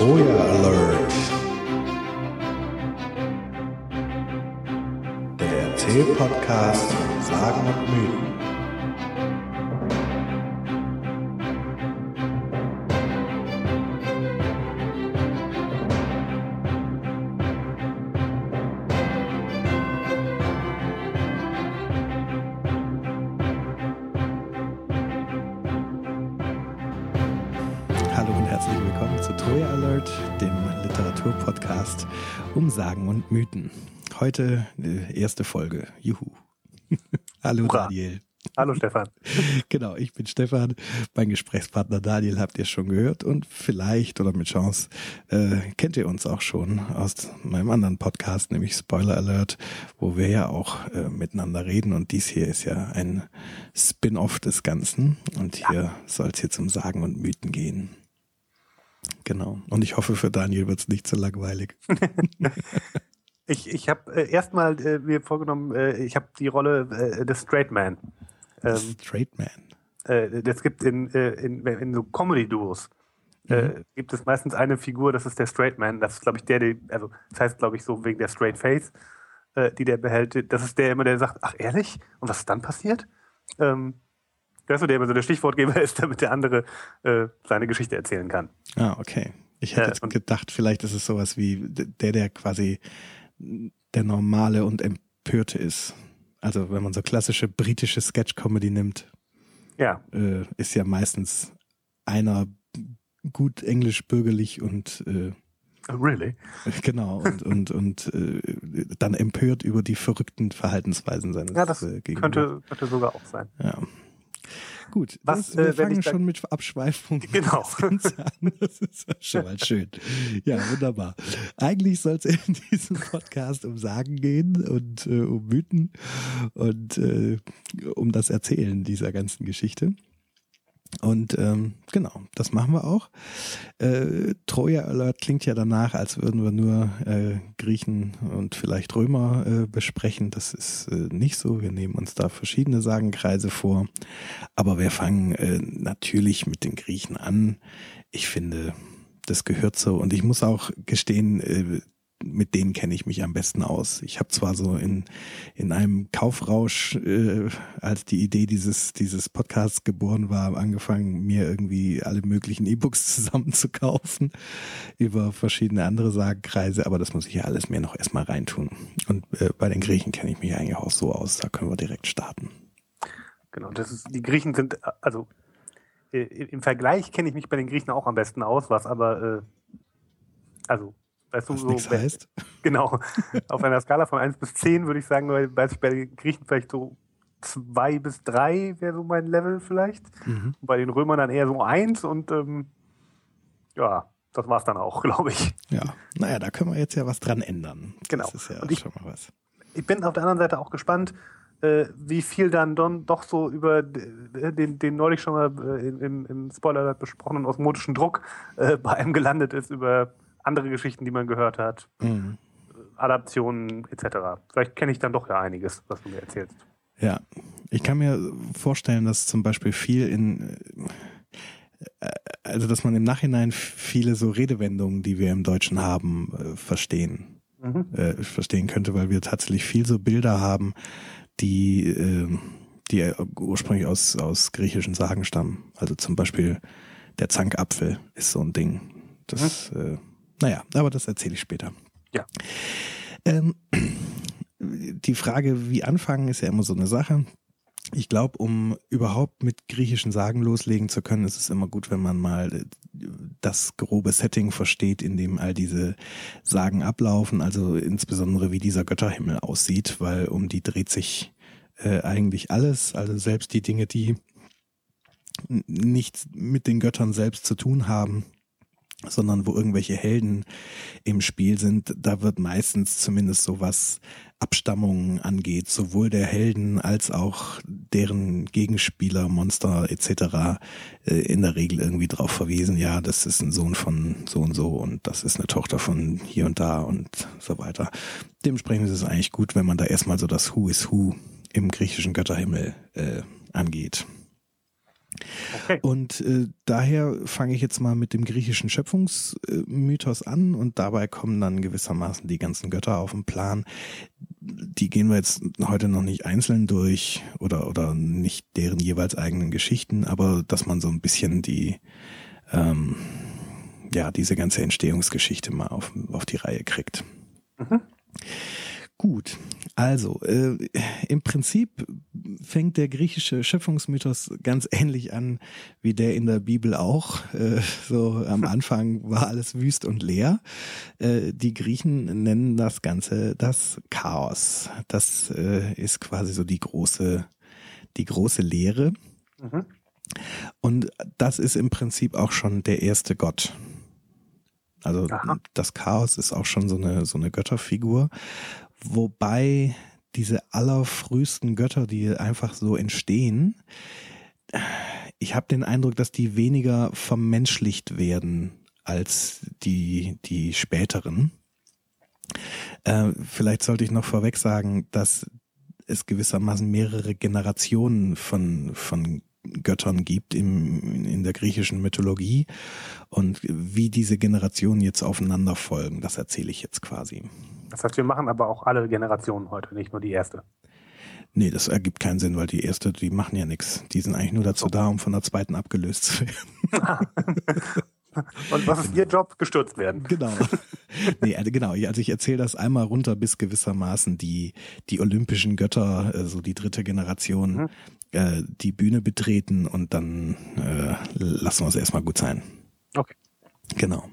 Troja Alert. Der Erzähl-Podcast von Sagen und Mythen. Heute äh, erste Folge. Juhu. Hallo Hurra. Daniel. Hallo Stefan. Genau, ich bin Stefan. Mein Gesprächspartner Daniel habt ihr schon gehört und vielleicht oder mit Chance äh, kennt ihr uns auch schon aus meinem anderen Podcast, nämlich Spoiler Alert, wo wir ja auch äh, miteinander reden und dies hier ist ja ein Spin-off des Ganzen und hier soll es jetzt um Sagen und Mythen gehen. Genau. Und ich hoffe, für Daniel wird es nicht zu langweilig. Ich, ich habe äh, erstmal äh, mir vorgenommen, äh, ich habe die Rolle äh, des Straight Man. Ähm, Straight Man. äh, das gibt in, äh, in, in so Comedy-Duos. Äh, gibt es meistens eine Figur, das ist der Straight Man. Das ist, glaube ich, der, der, also das heißt, glaube ich, so wegen der Straight Face, die der behält. Das ist der immer, der sagt, ach ehrlich? Und was ist dann passiert? Ähm, ist so, der immer so der Stichwortgeber ist, damit der andere seine Geschichte erzählen kann. Ah, okay. Ich hätte jetzt gedacht, vielleicht ist es sowas wie der, der quasi der normale und empörte ist. Also wenn man so klassische britische Sketch-Comedy nimmt, Ja, äh, ist ja meistens einer gut englisch bürgerlich und äh, really? genau und und und äh, dann empört über die verrückten Verhaltensweisen seines Ja, das äh, könnte, könnte sogar auch sein. Ja. Gut, Was, das, wir äh, fangen schon mit Abschweifungen Genau. an. Das ist schon mal schön. Ja, wunderbar. Eigentlich soll es in diesem Podcast um Sagen gehen und äh, um Mythen und äh, um das Erzählen dieser ganzen Geschichte. Und ähm, genau, das machen wir auch. Äh, Troja Alert klingt ja danach, als würden wir nur äh, Griechen und vielleicht Römer äh, besprechen. Das ist äh, nicht so. Wir nehmen uns da verschiedene Sagenkreise vor. Aber wir fangen äh, natürlich mit den Griechen an. Ich finde, das gehört so. Und ich muss auch gestehen, äh, mit denen kenne ich mich am besten aus. Ich habe zwar so in, in einem Kaufrausch, äh, als die Idee dieses, dieses Podcasts geboren war, angefangen, mir irgendwie alle möglichen E-Books zusammen zu kaufen über verschiedene andere Sagenkreise, aber das muss ich ja alles mir noch erstmal reintun. Und äh, bei den Griechen kenne ich mich eigentlich auch so aus, da können wir direkt starten. Genau, das ist, die Griechen sind, also äh, im Vergleich kenne ich mich bei den Griechen auch am besten aus, was aber, äh, also, weißt du, Was so, wenn- heißt. genau, auf einer Skala von 1 bis 10 würde ich sagen, bei den Griechen vielleicht so 2 bis 3 wäre so mein Level vielleicht. Mhm. Bei den Römern dann eher so 1 und ähm, ja, das war's dann auch, glaube ich. Ja, naja, da können wir jetzt ja was dran ändern. Genau. Das ist ja ich- schon mal was. ich bin auf der anderen Seite auch gespannt, äh, wie viel dann don, doch so über den, den neulich schon mal äh, im, im Spoiler besprochenen osmotischen Druck äh, bei einem gelandet ist, über andere Geschichten, die man gehört hat, Mhm. Adaptionen etc. Vielleicht kenne ich dann doch ja einiges, was du mir erzählst. Ja, ich kann mir vorstellen, dass zum Beispiel viel in, äh, also dass man im Nachhinein viele so Redewendungen, die wir im Deutschen haben, äh, verstehen, Mhm. äh, verstehen könnte, weil wir tatsächlich viel so Bilder haben, die, äh, die ursprünglich aus, aus griechischen Sagen stammen. Also zum Beispiel der Zankapfel ist so ein Ding. Das, äh, naja, aber das erzähle ich später. Ja. Ähm, die Frage, wie anfangen, ist ja immer so eine Sache. Ich glaube, um überhaupt mit griechischen Sagen loslegen zu können, ist es immer gut, wenn man mal äh, das grobe Setting versteht, in dem all diese Sagen ablaufen, also insbesondere wie dieser Götterhimmel aussieht, weil um die dreht sich äh, eigentlich alles, also selbst die Dinge, die nichts mit den Göttern selbst zu tun haben, sondern wo irgendwelche Helden im Spiel sind, da wird meistens zumindest so was Abstammungen angeht, sowohl der Helden als auch deren Gegenspieler, Monster etc. äh, in der Regel irgendwie drauf verwiesen, ja, das ist ein Sohn von so und so und das ist eine Tochter von hier und da und so weiter. Dementsprechend ist es eigentlich gut, wenn man da erstmal so das Who is Who im griechischen Götterhimmel äh, angeht. Okay. Und äh, daher fange ich jetzt mal mit dem griechischen Schöpfungsmythos an und dabei kommen dann gewissermaßen die ganzen Götter auf den Plan. Die gehen wir jetzt heute noch nicht einzeln durch oder, oder nicht deren jeweils eigenen Geschichten, aber dass man so ein bisschen die, ähm, ja, diese ganze Entstehungsgeschichte mal auf, auf die Reihe kriegt. Mhm. Gut, also äh, im Prinzip fängt der griechische Schöpfungsmythos ganz ähnlich an wie der in der Bibel auch. Äh, so am Anfang war alles wüst und leer. Äh, die Griechen nennen das Ganze das Chaos. Das äh, ist quasi so die große, die große Lehre. Mhm. Und das ist im Prinzip auch schon der erste Gott. Also Aha. das Chaos ist auch schon so eine, so eine Götterfigur. Wobei diese allerfrühesten Götter, die einfach so entstehen, ich habe den Eindruck, dass die weniger vermenschlicht werden als die, die späteren. Äh, vielleicht sollte ich noch vorweg sagen, dass es gewissermaßen mehrere Generationen von, von Göttern gibt im, in der griechischen Mythologie und wie diese Generationen jetzt aufeinander folgen, das erzähle ich jetzt quasi. Das heißt, wir machen aber auch alle Generationen heute, nicht nur die erste. Nee, das ergibt keinen Sinn, weil die erste, die machen ja nichts. Die sind eigentlich nur dazu da, um von der zweiten abgelöst zu werden. Und was ist Ihr Job? Gestürzt werden. Genau. Nee, also genau. Also ich erzähle das einmal runter, bis gewissermaßen die, die olympischen Götter, also die dritte Generation, mhm. äh, die Bühne betreten und dann äh, lassen wir es erstmal gut sein. Okay. Genau.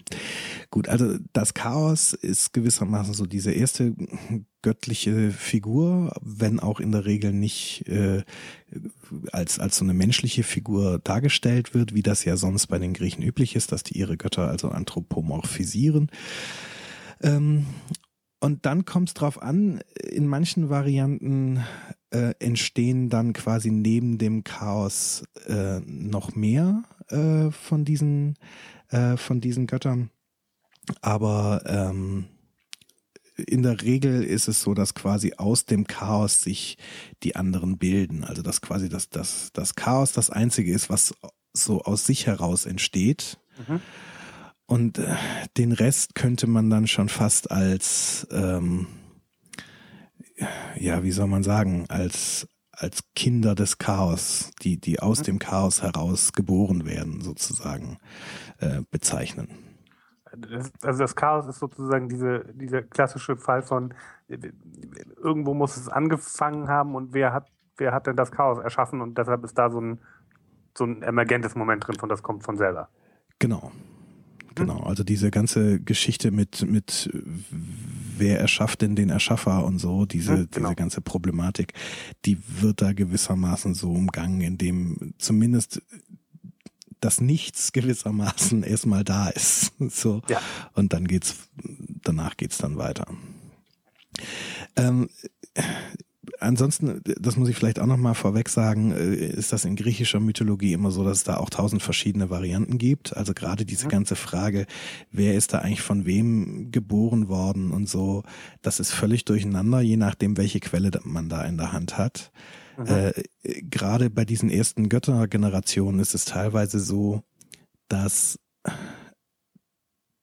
Gut, also das Chaos ist gewissermaßen so diese erste göttliche Figur, wenn auch in der Regel nicht äh, als, als so eine menschliche Figur dargestellt wird, wie das ja sonst bei den Griechen üblich ist, dass die ihre Götter also anthropomorphisieren. Ähm, und dann kommt es drauf an, in manchen Varianten äh, entstehen dann quasi neben dem Chaos äh, noch mehr äh, von diesen äh, von diesen Göttern. Aber ähm, in der Regel ist es so, dass quasi aus dem Chaos sich die anderen bilden. Also dass quasi das, das, das Chaos das Einzige ist, was so aus sich heraus entsteht. Mhm. Und äh, den Rest könnte man dann schon fast als, ähm, ja, wie soll man sagen, als, als Kinder des Chaos, die, die aus mhm. dem Chaos heraus geboren werden, sozusagen, äh, bezeichnen. Also das Chaos ist sozusagen diese, dieser klassische Fall von irgendwo muss es angefangen haben und wer hat, wer hat denn das Chaos erschaffen und deshalb ist da so ein, so ein emergentes Moment drin von das kommt von selber. Genau. Genau, also diese ganze Geschichte mit, mit wer erschafft denn den Erschaffer und so, diese, ja, genau. diese ganze Problematik, die wird da gewissermaßen so umgangen, indem zumindest das Nichts gewissermaßen erstmal da ist. So. Ja. Und dann geht's, danach geht's dann weiter. Ähm, ansonsten, das muss ich vielleicht auch nochmal vorweg sagen, äh, ist das in griechischer Mythologie immer so, dass es da auch tausend verschiedene Varianten gibt. Also gerade diese ganze Frage, wer ist da eigentlich von wem geboren worden und so, das ist völlig durcheinander, je nachdem, welche Quelle man da in der Hand hat. Mhm. Äh, gerade bei diesen ersten Göttergenerationen ist es teilweise so, dass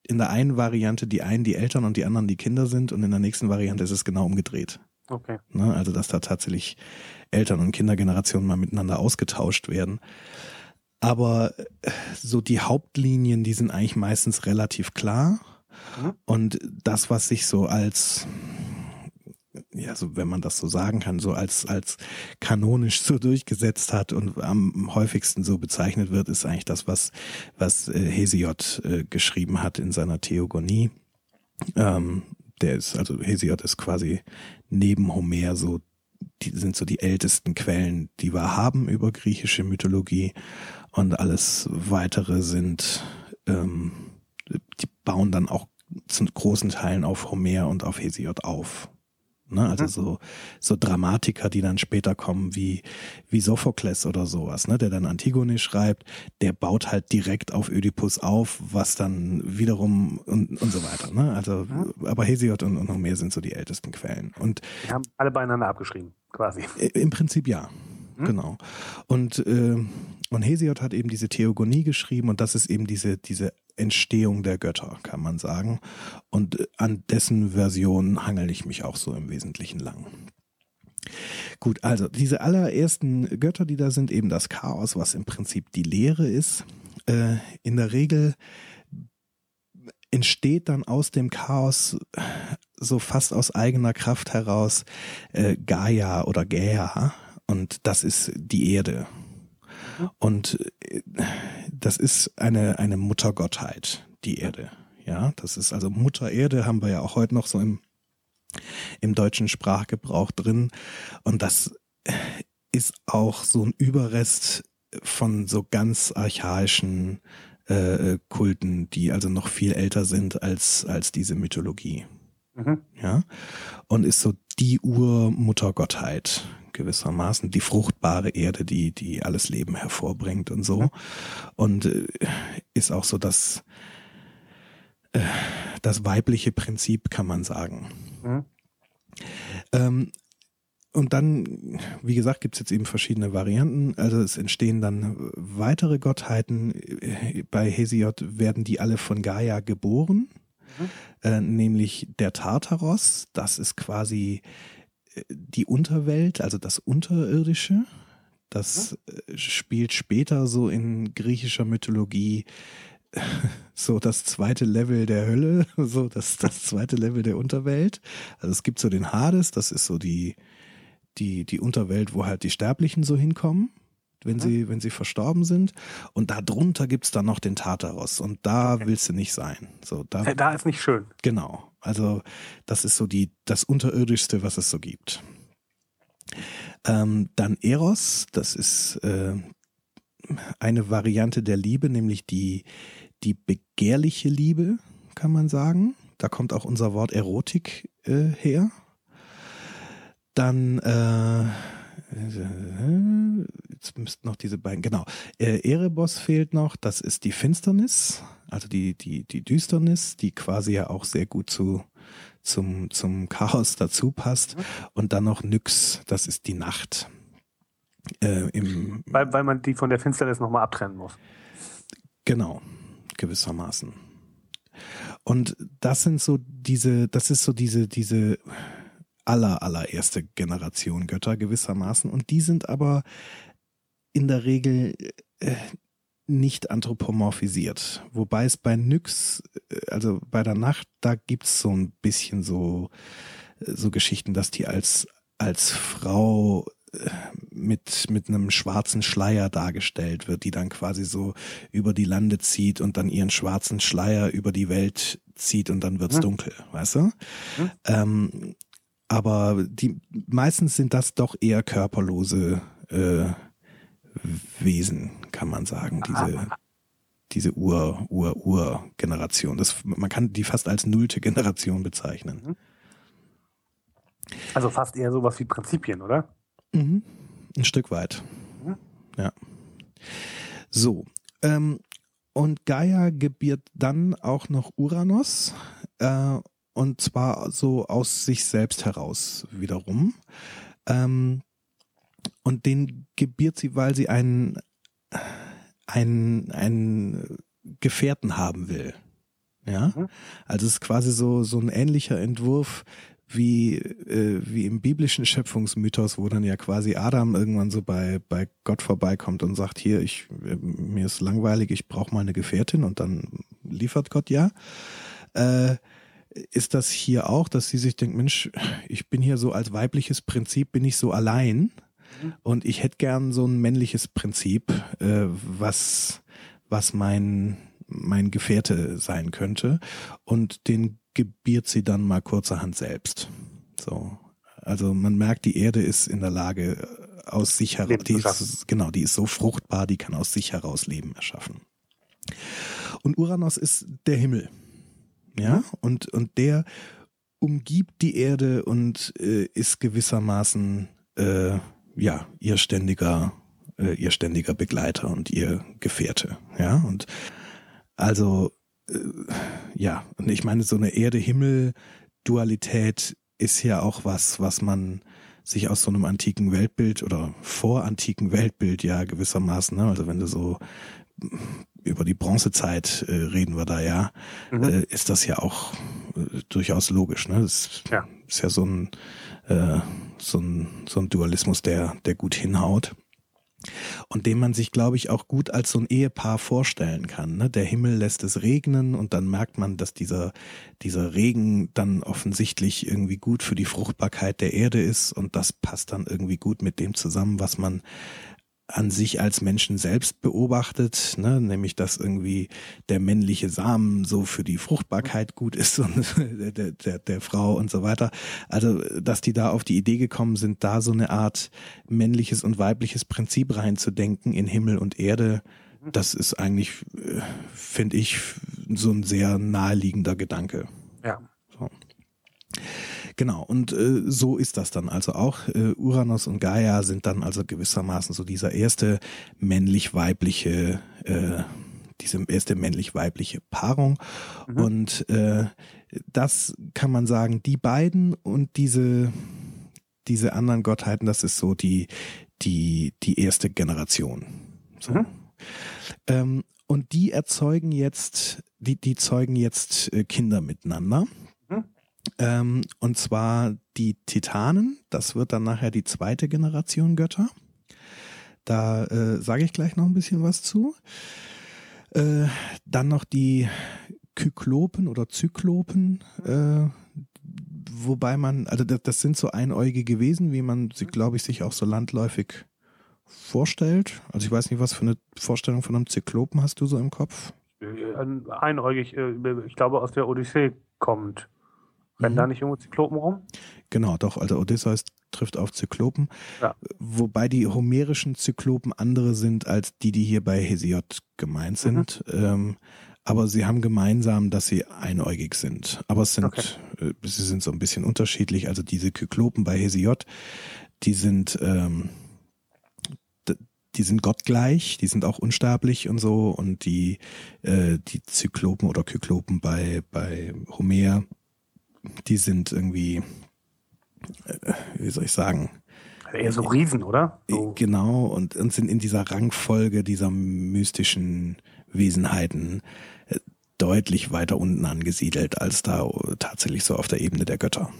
in der einen Variante die einen die Eltern und die anderen die Kinder sind und in der nächsten Variante ist es genau umgedreht. Okay. Ne, also dass da tatsächlich Eltern- und Kindergenerationen mal miteinander ausgetauscht werden. Aber äh, so die Hauptlinien, die sind eigentlich meistens relativ klar. Mhm. Und das, was sich so als, ja, so wenn man das so sagen kann, so als, als kanonisch so durchgesetzt hat und am häufigsten so bezeichnet wird, ist eigentlich das, was, was äh, Hesiod äh, geschrieben hat in seiner Theogonie. Ähm, der ist, also Hesiod ist quasi neben Homer so, die sind so die ältesten Quellen, die wir haben über griechische Mythologie und alles weitere sind, ähm, die bauen dann auch zu großen Teilen auf Homer und auf Hesiod auf. Ne? Also mhm. so, so Dramatiker, die dann später kommen, wie, wie Sophokles oder sowas, ne? der dann Antigone schreibt, der baut halt direkt auf Ödipus auf, was dann wiederum und, und so weiter. Ne? Also, mhm. aber Hesiod und, und Homer sind so die ältesten Quellen. Und die haben alle beieinander abgeschrieben, quasi. Im Prinzip ja. hm? genau. Und, äh, und Hesiod hat eben diese Theogonie geschrieben und das ist eben diese, diese Entstehung der Götter, kann man sagen. Und äh, an dessen Version hangel ich mich auch so im Wesentlichen lang. Gut, also diese allerersten Götter, die da sind, eben das Chaos, was im Prinzip die Lehre ist. Äh, in der Regel entsteht dann aus dem Chaos so fast aus eigener Kraft heraus äh, Gaia oder Gaia und das ist die Erde. Und äh, das ist eine, eine Muttergottheit, die Erde. Ja, das ist also Mutter Erde haben wir ja auch heute noch so im, im deutschen Sprachgebrauch drin. Und das ist auch so ein Überrest von so ganz archaischen äh, Kulten, die also noch viel älter sind als, als diese Mythologie. Mhm. Ja. Und ist so die Urmuttergottheit gewissermaßen, die fruchtbare Erde, die, die alles Leben hervorbringt und so. Und äh, ist auch so das, äh, das weibliche Prinzip, kann man sagen. Mhm. Ähm, und dann, wie gesagt, gibt's jetzt eben verschiedene Varianten. Also es entstehen dann weitere Gottheiten. Bei Hesiod werden die alle von Gaia geboren, mhm. äh, nämlich der Tartaros. Das ist quasi die Unterwelt, also das Unterirdische. Das mhm. spielt später so in griechischer Mythologie so das zweite Level der Hölle, so das, das zweite Level der Unterwelt. Also es gibt so den Hades, das ist so die, die, die Unterwelt, wo halt die Sterblichen so hinkommen, wenn sie, wenn sie verstorben sind. Und da drunter gibt's dann noch den Tartaros. Und da okay. willst du nicht sein. So, da, da ist nicht schön. Genau. Also, das ist so die, das Unterirdischste, was es so gibt. Ähm, dann Eros, das ist äh, eine Variante der Liebe, nämlich die, die begehrliche Liebe, kann man sagen. Da kommt auch unser Wort Erotik äh, her. Dann äh, jetzt müssten noch diese beiden, genau. Äh, Erebos fehlt noch, das ist die Finsternis, also die, die, die Düsternis, die quasi ja auch sehr gut zu, zum, zum Chaos dazu passt. Und dann noch Nyx, das ist die Nacht. Äh, im, weil, weil man die von der Finsternis nochmal abtrennen muss. Genau, gewissermaßen. Und das sind so diese, das ist so diese, diese aller, allererste Generation Götter gewissermaßen. Und die sind aber in der Regel äh, nicht anthropomorphisiert. Wobei es bei Nyx, äh, also bei der Nacht, da gibt's so ein bisschen so, äh, so Geschichten, dass die als, als Frau äh, mit, mit einem schwarzen Schleier dargestellt wird, die dann quasi so über die Lande zieht und dann ihren schwarzen Schleier über die Welt zieht und dann wird's hm. dunkel, weißt du? Hm. Ähm, aber die meistens sind das doch eher körperlose äh, Wesen, kann man sagen, diese diese Ur Ur Ur Generation. Das man kann die fast als nullte Generation bezeichnen. Mhm. Also fast eher sowas wie Prinzipien, oder? Mhm. Ein Stück weit. Mhm. Ja. So. Ähm, und Gaia gebiert dann auch noch Uranus. Äh, und zwar so aus sich selbst heraus wiederum. Ähm, und den gebiert sie, weil sie einen, einen, einen Gefährten haben will. Ja, mhm. also es ist quasi so, so ein ähnlicher Entwurf wie, äh, wie im biblischen Schöpfungsmythos, wo dann ja quasi Adam irgendwann so bei, bei Gott vorbeikommt und sagt, hier, ich, mir ist langweilig, ich brauche mal eine Gefährtin und dann liefert Gott ja. Äh, ist das hier auch, dass sie sich denkt, Mensch, ich bin hier so als weibliches Prinzip, bin ich so allein mhm. und ich hätte gern so ein männliches Prinzip, äh, was, was mein, mein Gefährte sein könnte und den gebiert sie dann mal kurzerhand selbst. So. Also man merkt, die Erde ist in der Lage, aus sich heraus, die ist, genau, die ist so fruchtbar, die kann aus sich heraus Leben erschaffen. Und Uranus ist der Himmel ja, mhm. und, und der umgibt die Erde und äh, ist gewissermaßen äh, ja ihr ständiger äh, ihr ständiger Begleiter und ihr Gefährte, ja und also äh, ja und ich meine so eine Erde-Himmel-Dualität ist ja auch was, was man sich aus so einem antiken Weltbild oder vorantiken Weltbild ja gewissermaßen, ne? also wenn du so über die Bronzezeit äh, reden wir da ja, mhm. äh, ist das ja auch äh, durchaus logisch. Ne? Das ja. ist ja so ein, äh, so ein, so ein Dualismus, der, der gut hinhaut und den man sich, glaube ich, auch gut als so ein Ehepaar vorstellen kann. Ne? Der Himmel lässt es regnen und dann merkt man, dass dieser, dieser Regen dann offensichtlich irgendwie gut für die Fruchtbarkeit der Erde ist und das passt dann irgendwie gut mit dem zusammen, was man an sich als Menschen selbst beobachtet, ne? nämlich dass irgendwie der männliche Samen so für die Fruchtbarkeit gut ist und der, der, der Frau und so weiter. Also, dass die da auf die Idee gekommen sind, da so eine Art männliches und weibliches Prinzip reinzudenken in Himmel und Erde, das ist eigentlich, äh, finde ich, so ein sehr naheliegender Gedanke. Ja. Genau, und äh, so ist das dann also auch. Äh, Uranus und Gaia sind dann also gewissermaßen so dieser erste männlich-weibliche, äh, diese erste männlich-weibliche Paarung. Mhm. Und äh, das kann man sagen, die beiden und diese, diese anderen Gottheiten, das ist so die, die, die erste Generation. So. Mhm. Ähm, und die erzeugen jetzt, die, die zeugen jetzt äh, Kinder miteinander. Ähm, und zwar die Titanen, das wird dann nachher die zweite Generation Götter. Da äh, sage ich gleich noch ein bisschen was zu. Äh, dann noch die Kyklopen oder Zyklopen, äh, wobei man, also das, das, sind so einäugige Wesen, wie man sie, glaube ich, sich auch so landläufig vorstellt. Also ich weiß nicht, was für eine Vorstellung von einem Zyklopen hast du so im Kopf? Äh, einäugig, äh, ich glaube aus der Odyssee kommt. Rennen mhm. da nicht irgendwo Zyklopen rum? Genau, doch. Also Odysseus trifft auf Zyklopen. Ja. Wobei die homerischen Zyklopen andere sind als die, die hier bei Hesiod gemeint sind. Mhm. Ähm, aber sie haben gemeinsam, dass sie einäugig sind. Aber es sind, okay. äh, sie sind so ein bisschen unterschiedlich. Also diese Kyklopen bei Hesiod, die sind, ähm, die sind gottgleich, die sind auch unsterblich und so. Und die, äh, die Zyklopen oder Kyklopen bei, bei Homer, die sind irgendwie, äh, wie soll ich sagen? Eher so Riesen, oder? So. Genau, und, und sind in dieser Rangfolge dieser mystischen Wesenheiten äh, deutlich weiter unten angesiedelt, als da tatsächlich so auf der Ebene der Götter.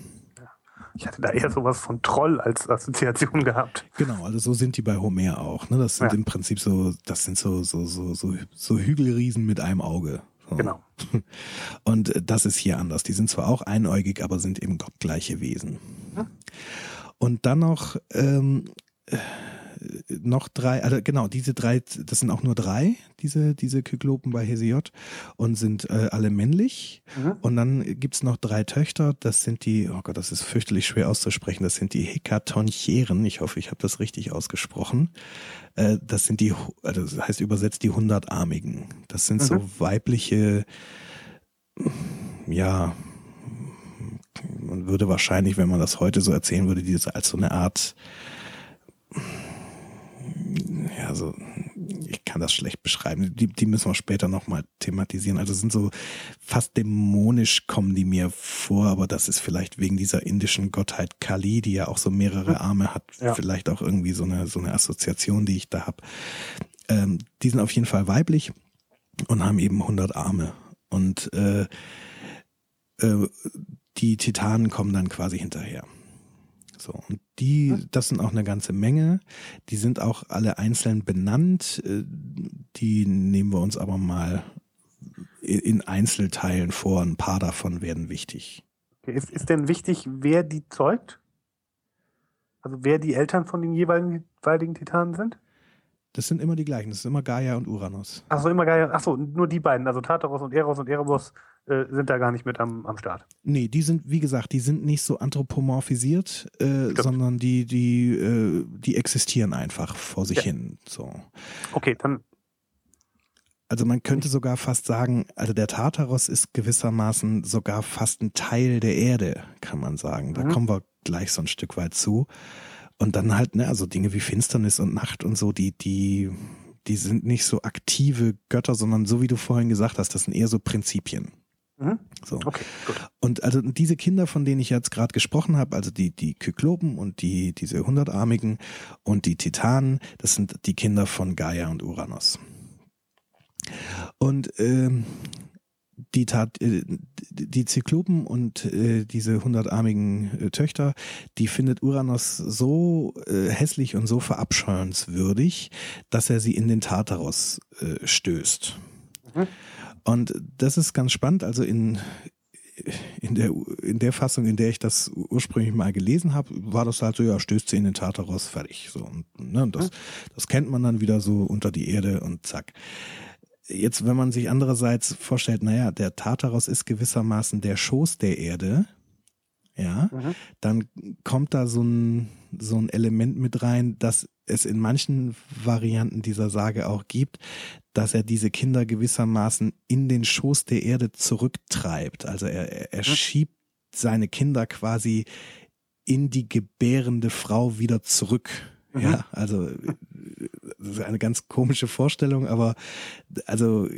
Ich hatte da eher sowas von Troll als Assoziation gehabt. Genau, also so sind die bei Homer auch. Ne? Das sind ja. im Prinzip so, das sind so, so, so, so, so Hügelriesen mit einem Auge. So. Genau. Und das ist hier anders. Die sind zwar auch einäugig, aber sind eben gottgleiche Wesen. Ja. Und dann noch ähm, noch drei, also genau, diese drei, das sind auch nur drei, diese, diese Kyklopen bei Hesiod und sind äh, alle männlich. Mhm. Und dann gibt's noch drei Töchter, das sind die, oh Gott, das ist fürchterlich schwer auszusprechen, das sind die Hekatonchieren, ich hoffe, ich habe das richtig ausgesprochen. Äh, das sind die, also das heißt übersetzt die Hundertarmigen. Das sind mhm. so weibliche, ja, man würde wahrscheinlich, wenn man das heute so erzählen würde, diese als so eine Art ja, so, ich kann das schlecht beschreiben. Die, die müssen wir später nochmal thematisieren. Also sind so fast dämonisch kommen die mir vor, aber das ist vielleicht wegen dieser indischen Gottheit Kali, die ja auch so mehrere. Arme hat, ja. vielleicht auch irgendwie so eine, so eine Assoziation, die ich da habe. Ähm, die sind auf jeden Fall weiblich und haben eben 100 Arme. Und äh, äh, die Titanen kommen dann quasi hinterher. So, und die, das sind auch eine ganze Menge. Die sind auch alle einzeln benannt. Äh, die nehmen wir uns aber mal in Einzelteilen vor. Ein paar davon werden wichtig. Ist, ist denn wichtig, wer die zeugt? Also wer die Eltern von den jeweiligen, jeweiligen Titanen sind? Das sind immer die gleichen. Das sind immer Gaia und Uranus. Achso, immer Gaia. Achso, nur die beiden. Also Tartaros und Eros und Erebus äh, sind da gar nicht mit am, am Start. Nee, die sind, wie gesagt, die sind nicht so anthropomorphisiert, äh, sondern die, die, äh, die existieren einfach vor sich ja. hin. So. Okay, dann. Also man könnte sogar fast sagen, also der Tartaros ist gewissermaßen sogar fast ein Teil der Erde, kann man sagen. Da mhm. kommen wir gleich so ein Stück weit zu. Und dann halt, ne, also Dinge wie Finsternis und Nacht und so, die, die, die sind nicht so aktive Götter, sondern so wie du vorhin gesagt hast, das sind eher so Prinzipien. Mhm. So. Okay, gut. Und also diese Kinder, von denen ich jetzt gerade gesprochen habe, also die, die Kyklopen und die, diese Hundertarmigen und die Titanen, das sind die Kinder von Gaia und Uranus. Und ähm, die, Tat, äh, die Zyklopen und äh, diese hundertarmigen äh, Töchter, die findet Uranus so äh, hässlich und so verabscheuenswürdig, dass er sie in den Tartaros äh, stößt. Mhm. Und das ist ganz spannend. Also in, in der, in der Fassung, in der ich das ursprünglich mal gelesen habe, war das halt so, ja, stößt sie in den Tartaros, fertig. So, und, ne, das, mhm. das kennt man dann wieder so unter die Erde und zack. Jetzt, wenn man sich andererseits vorstellt, naja, der Tartaros ist gewissermaßen der Schoß der Erde, ja, mhm. dann kommt da so ein, so ein Element mit rein, dass es in manchen Varianten dieser Sage auch gibt, dass er diese Kinder gewissermaßen in den Schoß der Erde zurücktreibt. Also er, er mhm. schiebt seine Kinder quasi in die gebärende Frau wieder zurück. Mhm. Ja, also das ist eine ganz komische Vorstellung, aber also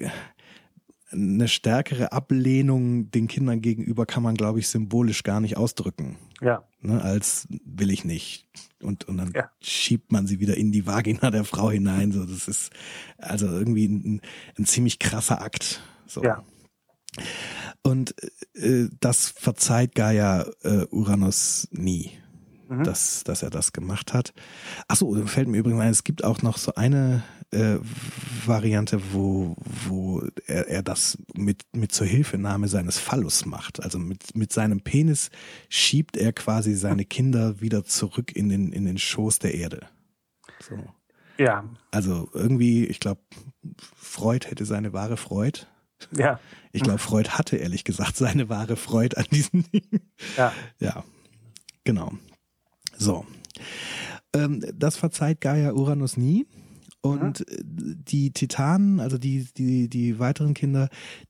eine stärkere Ablehnung den Kindern gegenüber kann man, glaube ich, symbolisch gar nicht ausdrücken. Ja. Ne, als will ich nicht. Und, und dann ja. schiebt man sie wieder in die Vagina der Frau hinein. So, das ist also irgendwie ein, ein ziemlich krasser Akt. So. Ja. Und äh, das verzeiht Gaia äh, Uranus nie mhm. dass, dass er das gemacht hat. Achso, fällt mir übrigens ein, es gibt auch noch so eine äh, Variante, wo, wo er, er das mit, mit zur Hilfenahme seines Phallus macht. Also mit, mit seinem Penis schiebt er quasi seine Kinder wieder zurück in den, in den Schoß der Erde. So. Ja. Also irgendwie, ich glaube, Freud hätte seine wahre Freud. Ja. Ich glaube, Freud hatte ehrlich gesagt seine wahre Freude an diesen Dingen. Ja. Ja. Genau. So. Ähm, das verzeiht Gaia Uranus nie. Und ja. die Titanen, also die, die, die weiteren Kinder,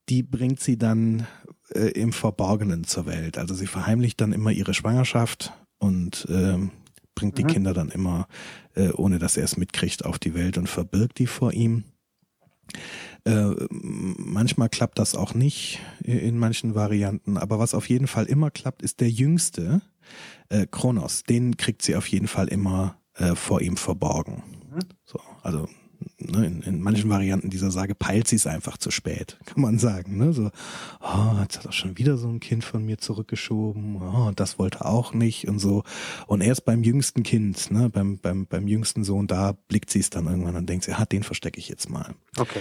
die bringt sie dann äh, im Verborgenen zur Welt. Also sie verheimlicht dann immer ihre Schwangerschaft und ähm, bringt die mhm. Kinder dann immer, äh, ohne dass er es mitkriegt, auf die Welt und verbirgt die vor ihm. Äh, manchmal klappt das auch nicht in manchen Varianten, aber was auf jeden Fall immer klappt, ist der Jüngste, äh, Kronos, den kriegt sie auf jeden Fall immer äh, vor ihm verborgen. Mhm. So, also ne, in, in, manchen Varianten dieser Sage peilt sie es einfach zu spät, kann man sagen. Ne? So, oh, jetzt hat er schon wieder so ein Kind von mir zurückgeschoben, oh, das wollte er auch nicht und so. Und erst beim jüngsten Kind, ne, beim, beim, beim jüngsten Sohn, da blickt sie es dann irgendwann und denkt sie, ah, den verstecke ich jetzt mal. Okay.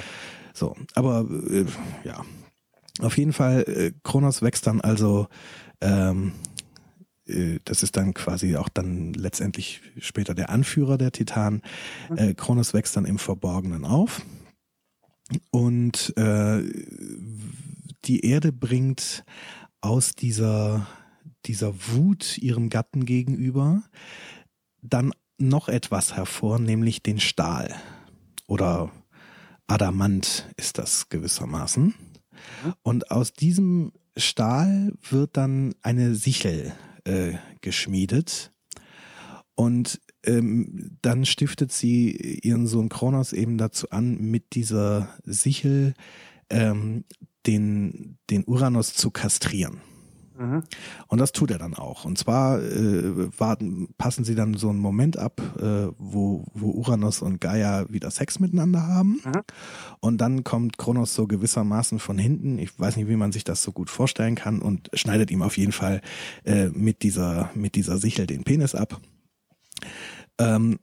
So, aber äh, ja, auf jeden Fall, äh, Kronos wächst dann also ähm, äh, das ist dann quasi auch dann letztendlich später der Anführer der Titanen. Mhm. Äh, Kronos wächst dann im Verborgenen auf und äh, die Erde bringt aus dieser, dieser Wut ihrem Gatten gegenüber dann noch etwas hervor, nämlich den Stahl oder Adamant ist das gewissermaßen. Mhm. Und aus diesem Stahl wird dann eine Sichel äh, geschmiedet. Und ähm, dann stiftet sie ihren Sohn Kronos eben dazu an, mit dieser Sichel ähm, den, den Uranus zu kastrieren. Mhm. Und das tut er dann auch. Und zwar äh, warten, passen sie dann so einen Moment ab, äh, wo, wo Uranus und Gaia wieder Sex miteinander haben. Mhm. Und dann kommt Kronos so gewissermaßen von hinten, ich weiß nicht, wie man sich das so gut vorstellen kann, und schneidet ihm auf jeden Fall äh, mit, dieser, mit dieser Sichel den Penis ab. Ähm,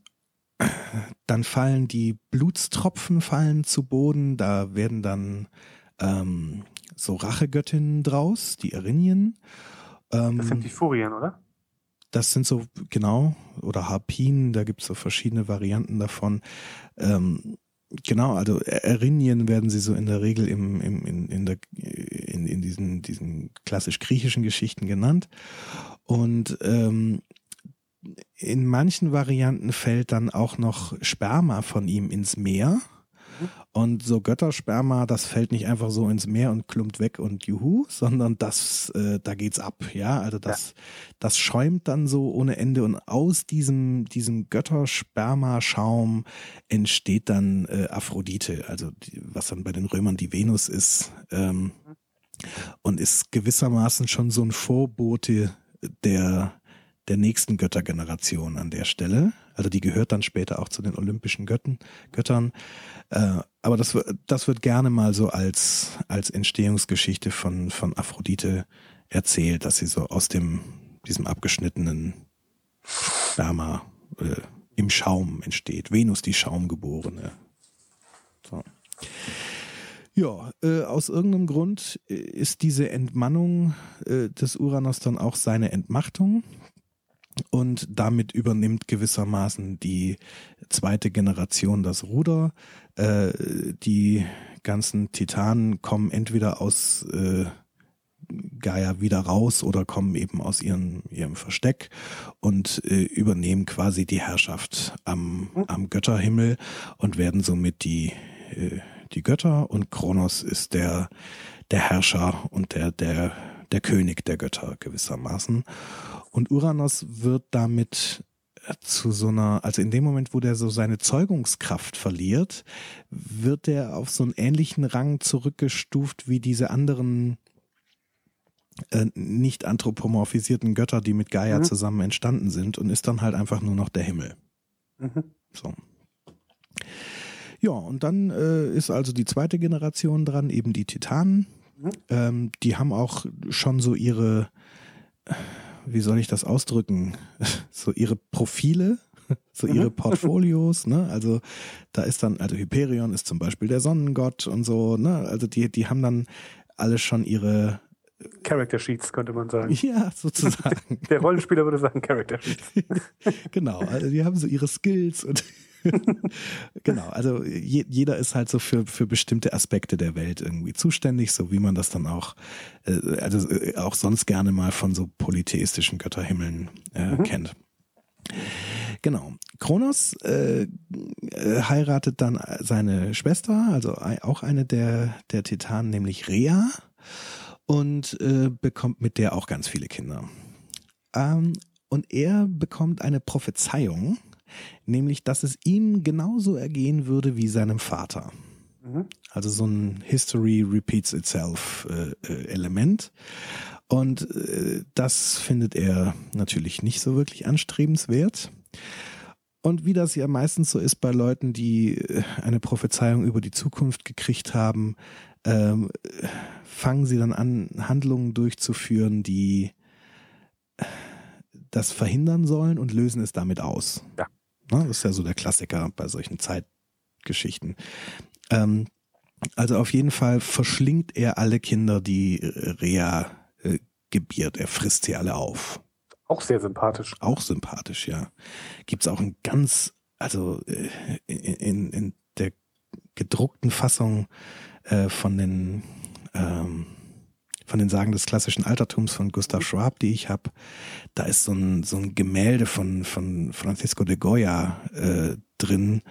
dann fallen die Blutstropfen fallen zu Boden, da werden dann ähm, so Rachegöttinnen draus, die Erinien. Ähm, das sind die Furien, oder? Das sind so, genau, oder Harpinen, da gibt es so verschiedene Varianten davon. Ähm, genau, also Erinien werden sie so in der Regel im, im, in, in, der, in, in diesen, diesen klassisch-griechischen Geschichten genannt. Und ähm, in manchen Varianten fällt dann auch noch Sperma von ihm ins Meer. Und so Göttersperma, das fällt nicht einfach so ins Meer und klumpt weg und juhu, sondern das, äh, da geht's ab, ja. Also das, ja. das schäumt dann so ohne Ende und aus diesem, diesem Göttersperma-Schaum entsteht dann äh, Aphrodite, also die, was dann bei den Römern die Venus ist. Ähm, und ist gewissermaßen schon so ein Vorbote der, der nächsten Göttergeneration an der Stelle. Also die gehört dann später auch zu den olympischen Götten, Göttern. Äh, aber das, das wird gerne mal so als, als Entstehungsgeschichte von, von Aphrodite erzählt, dass sie so aus dem, diesem abgeschnittenen Sperma äh, im Schaum entsteht. Venus die Schaumgeborene. So. Ja, äh, aus irgendeinem Grund äh, ist diese Entmannung äh, des Uranus dann auch seine Entmachtung. Und damit übernimmt gewissermaßen die zweite Generation das Ruder. Äh, die ganzen Titanen kommen entweder aus äh, Gaia wieder raus oder kommen eben aus ihren, ihrem Versteck und äh, übernehmen quasi die Herrschaft am, am Götterhimmel und werden somit die, äh, die Götter und Kronos ist der, der Herrscher und der, der, der König der Götter gewissermaßen. Und Uranus wird damit zu so einer, also in dem Moment, wo der so seine Zeugungskraft verliert, wird der auf so einen ähnlichen Rang zurückgestuft wie diese anderen äh, nicht anthropomorphisierten Götter, die mit Gaia mhm. zusammen entstanden sind und ist dann halt einfach nur noch der Himmel. Mhm. So. Ja, und dann äh, ist also die zweite Generation dran, eben die Titanen. Mhm. Ähm, die haben auch schon so ihre, wie soll ich das ausdrücken, so ihre Profile, so ihre mhm. Portfolios, ne? Also da ist dann, also Hyperion ist zum Beispiel der Sonnengott und so, ne? Also die, die haben dann alle schon ihre Character Sheets, könnte man sagen. Ja, sozusagen. Der Rollenspieler würde sagen Character Sheets. genau, also die haben so ihre Skills und genau, also je, jeder ist halt so für, für bestimmte Aspekte der Welt irgendwie zuständig, so wie man das dann auch, äh, also äh, auch sonst gerne mal von so polytheistischen Götterhimmeln äh, mhm. kennt. Genau. Kronos äh, äh heiratet dann seine Schwester, also auch eine der, der Titanen, nämlich Rhea und äh, bekommt mit der auch ganz viele Kinder. Ähm, und er bekommt eine Prophezeiung, nämlich dass es ihm genauso ergehen würde wie seinem Vater. Mhm. Also so ein History repeats itself äh, äh, Element. Und äh, das findet er natürlich nicht so wirklich anstrebenswert. Und wie das ja meistens so ist bei Leuten, die äh, eine Prophezeiung über die Zukunft gekriegt haben, ähm, fangen sie dann an, Handlungen durchzuführen, die das verhindern sollen und lösen es damit aus. Ja. Das ist ja so der Klassiker bei solchen Zeitgeschichten. Ähm, also auf jeden Fall verschlingt er alle Kinder, die Rea äh, gebiert. Er frisst sie alle auf. Auch sehr sympathisch. Auch sympathisch, ja. Gibt es auch ein ganz, also äh, in, in der gedruckten Fassung äh, von den ähm, von den Sagen des klassischen Altertums von Gustav Schwab, die ich habe, da ist so ein, so ein Gemälde von, von Francisco de Goya äh, drin,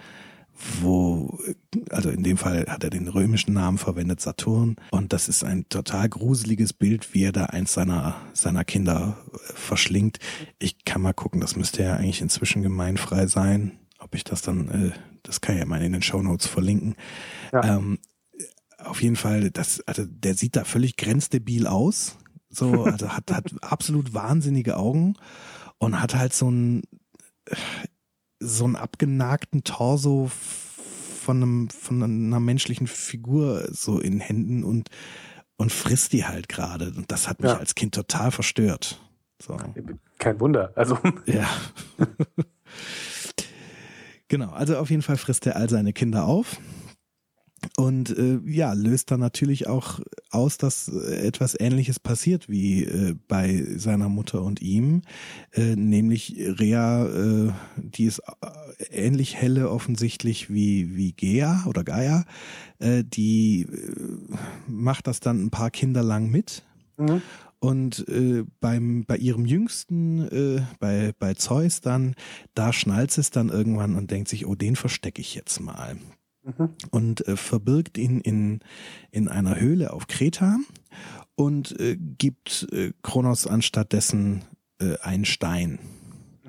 wo, also in dem Fall hat er den römischen Namen verwendet, Saturn. Und das ist ein total gruseliges Bild, wie er da eins seiner, seiner Kinder äh, verschlingt. Ich kann mal gucken, das müsste ja eigentlich inzwischen gemeinfrei sein. Ob ich das dann, äh, das kann ich ja mal in den Show Notes verlinken. Ja. Ähm, auf jeden Fall, das, also der sieht da völlig grenzdebil aus. So, also hat, hat absolut wahnsinnige Augen und hat halt so einen, so einen abgenagten Torso von einem, von einer menschlichen Figur so in Händen und, und frisst die halt gerade. Und das hat mich ja. als Kind total verstört. So. Kein Wunder. Also. Ja. genau, also auf jeden Fall frisst er all seine Kinder auf. Und äh, ja, löst dann natürlich auch aus, dass äh, etwas Ähnliches passiert wie äh, bei seiner Mutter und ihm. Äh, nämlich Rea, äh, die ist äh, ähnlich helle offensichtlich wie, wie Gea oder Gaia. Äh, die äh, macht das dann ein paar Kinder lang mit. Mhm. Und äh, beim, bei ihrem Jüngsten, äh, bei, bei Zeus dann, da schnallt es dann irgendwann und denkt sich, oh, den verstecke ich jetzt mal mhm. und äh, verbirgt ihn in, in einer Höhle auf Kreta und äh, gibt äh, Kronos anstattdessen äh, einen Stein.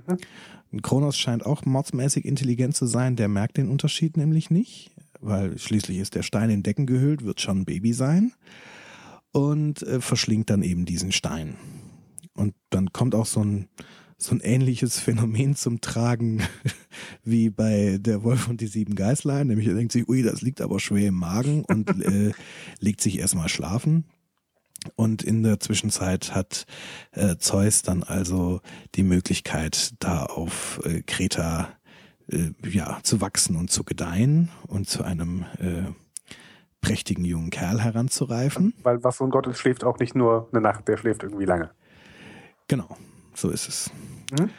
Mhm. Kronos scheint auch mordsmäßig intelligent zu sein, der merkt den Unterschied nämlich nicht, weil schließlich ist der Stein in Decken gehüllt, wird schon ein Baby sein. und äh, verschlingt dann eben diesen Stein. Und dann kommt auch so ein, so ein ähnliches Phänomen zum Tragen wie bei der Wolf und die sieben Geißlein. Nämlich er denkt sich, ui, das liegt aber schwer im Magen und äh, legt sich erstmal schlafen. Und in der Zwischenzeit hat äh, Zeus dann also die Möglichkeit, da auf äh, Kreta äh, ja, zu wachsen und zu gedeihen und zu einem äh, prächtigen jungen Kerl heranzureifen. Weil was so ein Gott ist, schläft auch nicht nur eine Nacht, der schläft irgendwie lange. Genau, so ist es. Mhm.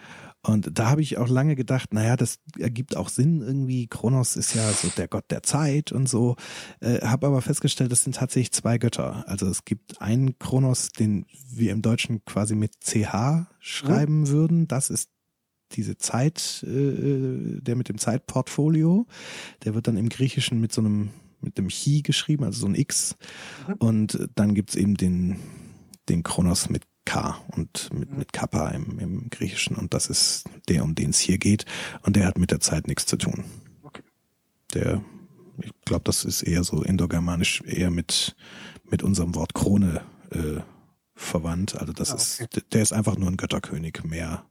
Und da habe ich auch lange gedacht, naja, das ergibt auch Sinn irgendwie. Kronos ist ja so der Gott der Zeit und so. Äh, habe aber festgestellt, es sind tatsächlich zwei Götter. Also es gibt einen Kronos, den wir im Deutschen quasi mit CH schreiben mhm. würden. Das ist diese Zeit, äh, der mit dem Zeitportfolio. Der wird dann im Griechischen mit so einem, mit dem Chi geschrieben, also so ein X. Mhm. Und dann gibt's eben den, den Kronos mit K und mit, mit Kappa im, im Griechischen. Und das ist der, um den es hier geht. Und der hat mit der Zeit nichts zu tun. Okay. Der, ich glaube, das ist eher so indogermanisch, eher mit, mit unserem Wort Krone äh, verwandt. Also das ah, okay. ist, der ist einfach nur ein Götterkönig, mehr.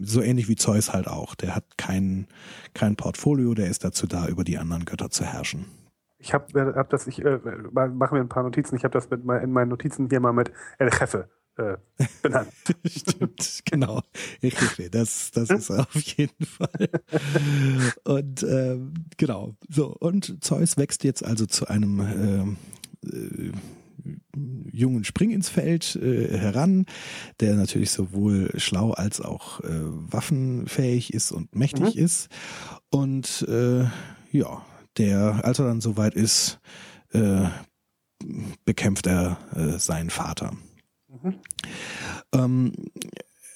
So ähnlich wie Zeus halt auch. Der hat kein, kein Portfolio, der ist dazu da, über die anderen Götter zu herrschen. Ich habe hab das, ich äh, mache mir ein paar Notizen, ich habe das mit, in meinen Notizen hier mal mit El Jefe äh, benannt. Stimmt, genau. Das, das ist auf jeden Fall. Und ähm, genau. So, und Zeus wächst jetzt also zu einem ähm, äh, jungen Spring ins Feld äh, heran, der natürlich sowohl schlau als auch äh, waffenfähig ist und mächtig mhm. ist. Und äh, ja, der, als er dann soweit ist, äh, bekämpft er äh, seinen Vater. Mhm. Ähm,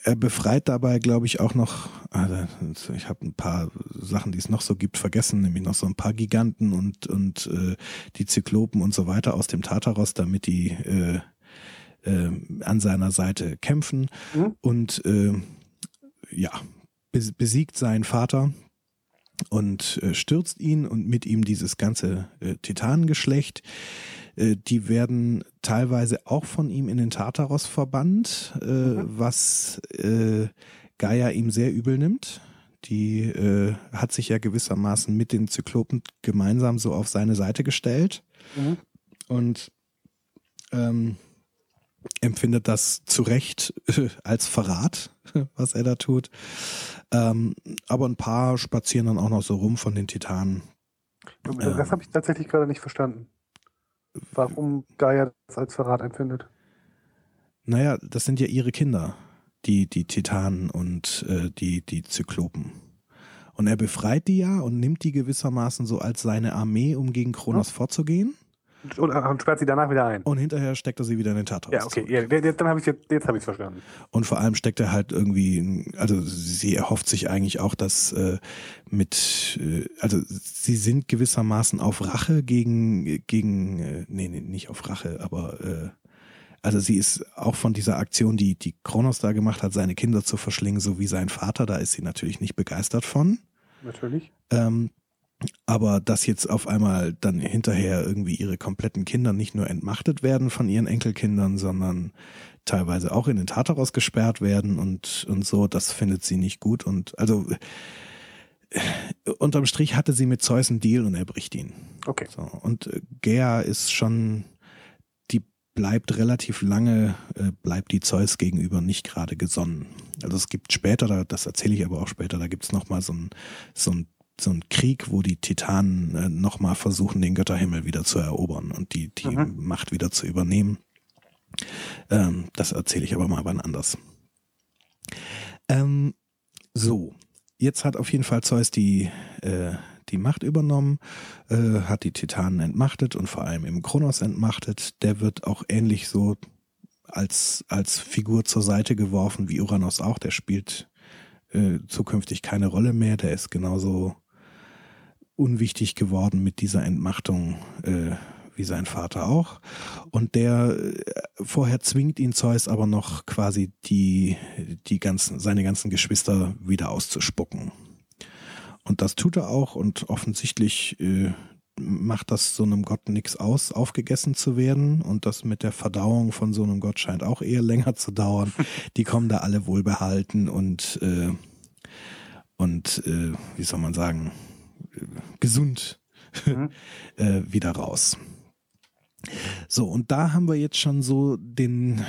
er befreit dabei, glaube ich, auch noch, also ich habe ein paar Sachen, die es noch so gibt, vergessen, nämlich noch so ein paar Giganten und, und äh, die Zyklopen und so weiter aus dem Tartaros, damit die äh, äh, an seiner Seite kämpfen mhm. und äh, ja, besiegt seinen Vater und äh, stürzt ihn und mit ihm dieses ganze äh, Titanengeschlecht. Äh, die werden teilweise auch von ihm in den Tartaros verbannt, äh, mhm. was äh, Gaia ihm sehr übel nimmt. Die hat sich ja gewissermaßen mit den Zyklopen gemeinsam so auf seine Seite gestellt mhm. und ähm, empfindet das zu Recht als Verrat, was er da tut. Ähm, aber ein paar spazieren dann auch noch so rum von den Titanen. Das ähm, habe ich tatsächlich gerade nicht verstanden warum Gaia das als Verrat empfindet. Naja, das sind ja ihre Kinder, die, die Titanen und äh, die, die Zyklopen. Und er befreit die ja und nimmt die gewissermaßen so als seine Armee, um gegen Kronos ja. vorzugehen. Und, und, sperrt sie danach wieder ein. Und hinterher steckt er sie wieder in den Tartarus. Ja, okay, ja, jetzt, dann habe ich jetzt, jetzt habe ich verstanden. Und vor allem steckt er halt irgendwie, also sie erhofft sich eigentlich auch, dass äh, mit, äh, also sie sind gewissermaßen auf Rache gegen, gegen, äh, nee, nee, nicht auf Rache, aber äh, also sie ist auch von dieser Aktion, die die Kronos da gemacht hat, seine Kinder zu verschlingen, so wie sein Vater, da ist sie natürlich nicht begeistert von. Natürlich. Ähm, aber dass jetzt auf einmal dann hinterher irgendwie ihre kompletten Kinder nicht nur entmachtet werden von ihren Enkelkindern, sondern teilweise auch in den Tartaros gesperrt werden und, und so, das findet sie nicht gut. Und also äh, unterm Strich hatte sie mit Zeus einen Deal und er bricht ihn. Okay. So, und äh, Gea ist schon, die bleibt relativ lange, äh, bleibt die Zeus gegenüber nicht gerade gesonnen. Also es gibt später, das erzähle ich aber auch später, da gibt's noch mal so ein, so ein so ein Krieg, wo die Titanen äh, nochmal versuchen, den Götterhimmel wieder zu erobern und die, die mhm. Macht wieder zu übernehmen. Ähm, das erzähle ich aber mal wann anders. Ähm, so, jetzt hat auf jeden Fall Zeus die, äh, die Macht übernommen, äh, hat die Titanen entmachtet und vor allem im Kronos entmachtet. Der wird auch ähnlich so als, als Figur zur Seite geworfen wie Uranus auch. Der spielt äh, zukünftig keine Rolle mehr. Der ist genauso unwichtig geworden mit dieser Entmachtung, äh, wie sein Vater auch. Und der äh, vorher zwingt ihn Zeus aber noch quasi die, die ganzen, seine ganzen Geschwister wieder auszuspucken. Und das tut er auch und offensichtlich äh, macht das so einem Gott nichts aus, aufgegessen zu werden. Und das mit der Verdauung von so einem Gott scheint auch eher länger zu dauern. Die kommen da alle wohlbehalten und, äh, und äh, wie soll man sagen, gesund mhm. äh, wieder raus. So, und da haben wir jetzt schon so den,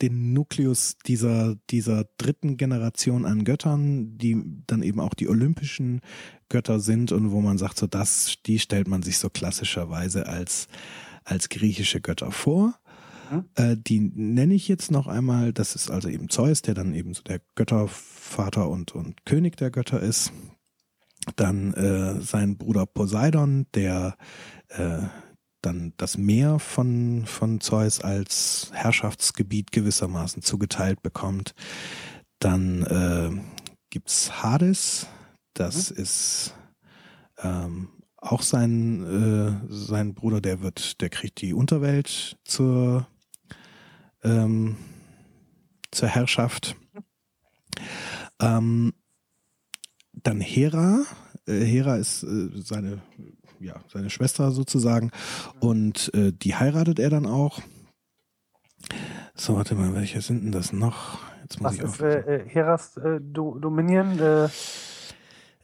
den Nukleus dieser, dieser dritten Generation an Göttern, die dann eben auch die olympischen Götter sind und wo man sagt, so das, die stellt man sich so klassischerweise als, als griechische Götter vor. Mhm. Äh, die nenne ich jetzt noch einmal. Das ist also eben Zeus, der dann eben so der Göttervater und, und König der Götter ist. Dann äh, sein Bruder Poseidon, der äh, dann das Meer von, von Zeus als Herrschaftsgebiet gewissermaßen zugeteilt bekommt. Dann äh, gibt es Hades, das mhm. ist ähm, auch sein, äh, sein Bruder, der wird, der kriegt die Unterwelt zur, ähm, zur Herrschaft. Ähm, dann Hera. Äh, Hera ist äh, seine ja, seine Schwester sozusagen. Und äh, die heiratet er dann auch. So, warte mal, welche sind denn das noch? Jetzt muss Was ich ist äh, äh, Heras äh, Dominion? Äh?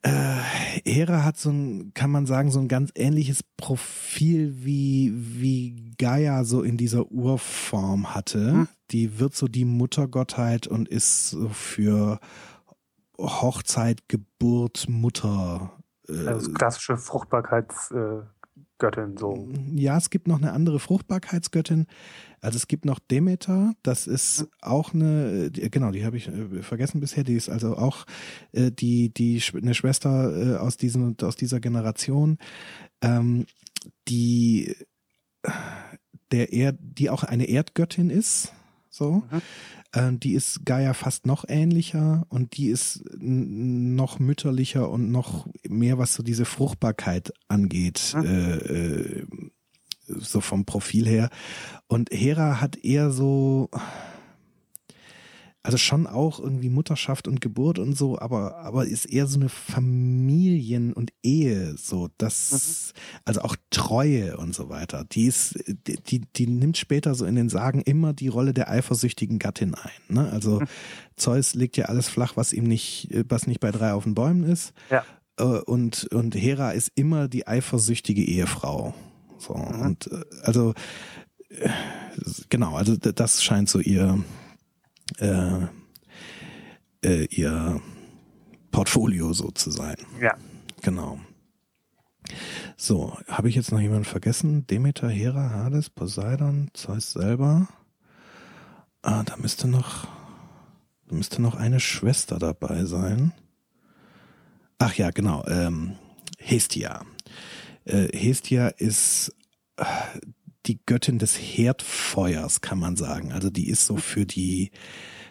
Äh, Hera hat so ein, kann man sagen, so ein ganz ähnliches Profil wie, wie Gaia so in dieser Urform hatte. Hm. Die wird so die Muttergottheit und ist so für Hochzeit, Geburt, Mutter also klassische Fruchtbarkeitsgöttin so. Ja, es gibt noch eine andere Fruchtbarkeitsgöttin. Also es gibt noch Demeter, das ist auch eine, genau, die habe ich äh, vergessen bisher, die ist also auch äh, die, die eine Schwester aus, diesem, aus dieser Generation, ähm, die, der Erd, die auch eine Erdgöttin ist, so. Mhm. Äh, die ist Gaia fast noch ähnlicher und die ist noch mütterlicher und noch mehr, was so diese Fruchtbarkeit angeht, mhm. äh, so vom Profil her. Und Hera hat eher so, also schon auch irgendwie Mutterschaft und Geburt und so, aber, aber ist eher so eine Familien- und Ehe, so, das, mhm. also auch Treue und so weiter. Die ist, die, die nimmt später so in den Sagen immer die Rolle der eifersüchtigen Gattin ein, ne? Also mhm. Zeus legt ja alles flach, was ihm nicht, was nicht bei drei auf den Bäumen ist. Ja. Äh, und, und Hera ist immer die eifersüchtige Ehefrau. So, mhm. und, äh, also, äh, genau, also das scheint so ihr, äh, äh, ihr Portfolio so zu sein. Ja. Genau. So, habe ich jetzt noch jemanden vergessen? Demeter, Hera, Hades, Poseidon, Zeus selber. Ah, da müsste noch, da müsste noch eine Schwester dabei sein. Ach ja, genau, ähm, Hestia. Äh, Hestia ist äh, die Göttin des Herdfeuers, kann man sagen. Also die ist so für die,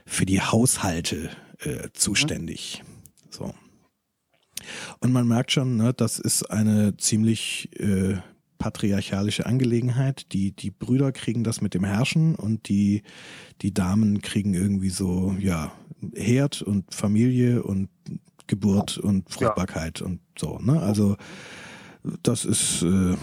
für die Haushalte äh, zuständig. So. Und man merkt schon, ne, das ist eine ziemlich äh, patriarchalische Angelegenheit. Die, die Brüder kriegen das mit dem Herrschen und die, die Damen kriegen irgendwie so, ja, Herd und Familie und Geburt und Fruchtbarkeit ja. und so. Ne? Also das ist äh,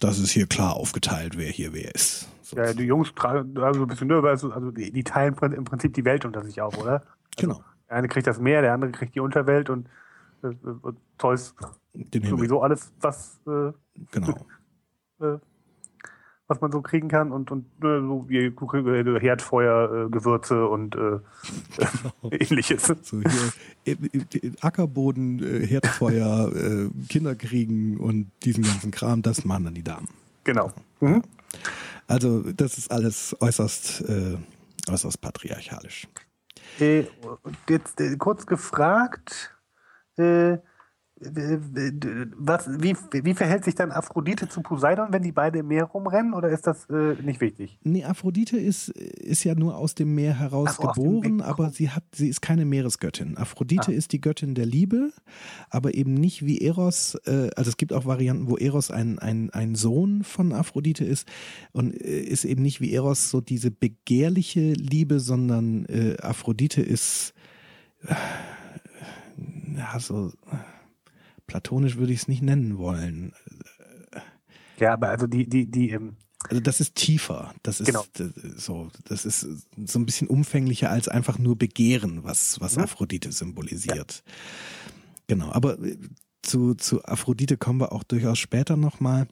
das ist hier klar aufgeteilt, wer hier wer ist. Ja, die Jungs tragen also ein bisschen nur, also, also die, die, teilen im Prinzip die Welt unter sich auf, oder? Also genau. Der eine kriegt das Meer, der andere kriegt die Unterwelt und, äh, und Zeus sowieso alles, was äh, genau. äh, was man so kriegen kann und, und äh, so wie äh, Herdfeuer, äh, Gewürze und äh, ähnliches. So hier, Ackerboden, äh, Herdfeuer, äh, Kinder kriegen und diesen ganzen Kram, das machen dann die Damen. Genau. Mhm. Also das ist alles äußerst, äh, äußerst patriarchalisch. Äh, jetzt äh, kurz gefragt, äh, was, wie, wie verhält sich dann Aphrodite zu Poseidon, wenn die beide im Meer rumrennen, oder ist das äh, nicht wichtig? Nee, Aphrodite ist, ist ja nur aus dem Meer heraus so, geboren, aber sie hat, sie ist keine Meeresgöttin. Aphrodite ah. ist die Göttin der Liebe, aber eben nicht wie Eros, äh, also es gibt auch Varianten, wo Eros ein, ein, ein Sohn von Aphrodite ist und äh, ist eben nicht wie Eros so diese begehrliche Liebe, sondern äh, Aphrodite ist äh, ja so platonisch würde ich es nicht nennen wollen. Ja, aber also die, die, die, ähm, Also das ist tiefer. Das ist Genau. so, das ist so ein bisschen umfänglicher als einfach nur Begehren, was, was Mhm. Aphrodite symbolisiert. Genau, aber äh, zu, zu Aphrodite kommen wir auch durchaus später nochmal.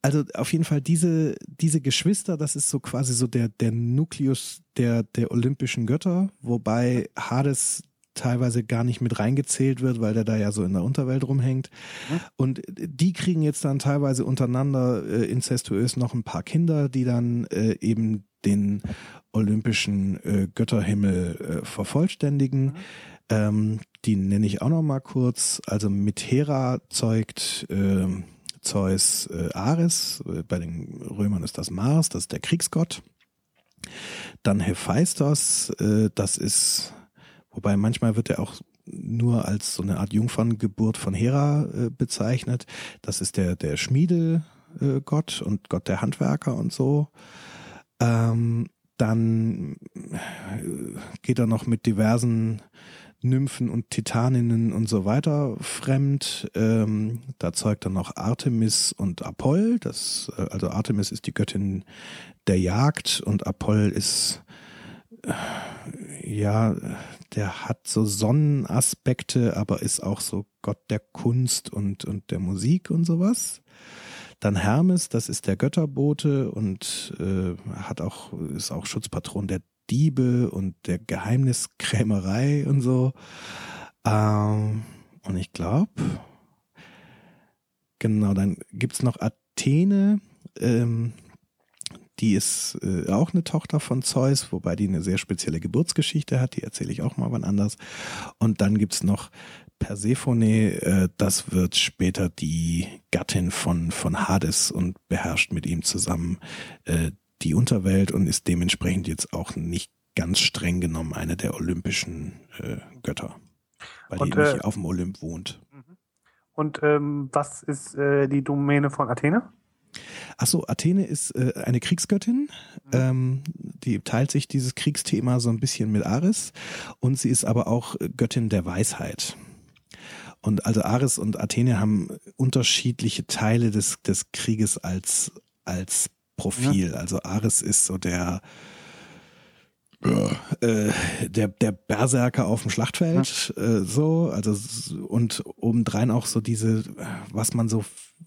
Also auf jeden Fall diese, diese Geschwister, das ist so quasi so der, der Nukleus der, der olympischen Götter, wobei Hades teilweise gar nicht mit reingezählt wird, weil der da ja so in der Unterwelt rumhängt. Mhm. Und die kriegen jetzt dann teilweise untereinander äh, incestuös noch ein paar Kinder, die dann äh, eben den olympischen äh, Götterhimmel äh, vervollständigen. Mhm. Ähm, die nenne ich auch noch mal kurz. Also mit Hera zeugt ähm, Zeus äh, Ares, äh, bei den Römern ist das Mars, das ist der Kriegsgott. Dann Hephaistos, äh, das ist, wobei manchmal wird er auch nur als so eine Art Jungferngeburt von Hera äh, bezeichnet. Das ist der, der Schmiedegott äh, und Gott der Handwerker und so. Ähm, dann äh, geht er noch mit diversen Nymphen und Titaninnen und so weiter fremd. Ähm, da zeugt er noch Artemis und Apoll. Das, äh, also Artemis ist die Göttin der Jagd und Apoll ist äh, ja, der hat so Sonnenaspekte, aber ist auch so Gott der Kunst und, und der Musik und sowas. Dann Hermes, das ist der Götterbote und äh, hat auch, ist auch Schutzpatron der Diebe und der Geheimniskrämerei und so. Ähm, und ich glaube, genau, dann gibt's noch Athene, ähm, die ist äh, auch eine Tochter von Zeus, wobei die eine sehr spezielle Geburtsgeschichte hat, die erzähle ich auch mal wann anders. Und dann gibt's noch Persephone, äh, das wird später die Gattin von, von Hades und beherrscht mit ihm zusammen äh, die Unterwelt und ist dementsprechend jetzt auch nicht ganz streng genommen eine der olympischen äh, Götter, weil Und, die nicht äh, auf dem Olymp wohnt. Und ähm, was ist äh, die Domäne von Athene? Achso, Athene ist äh, eine Kriegsgöttin. Ähm, die teilt sich dieses Kriegsthema so ein bisschen mit Ares und sie ist aber auch Göttin der Weisheit. Und also Ares und Athene haben unterschiedliche Teile des, des Krieges als, als Profil. Also Ares ist so der, äh, der, der Berserker auf dem Schlachtfeld, äh, so, also und obendrein auch so diese, was man so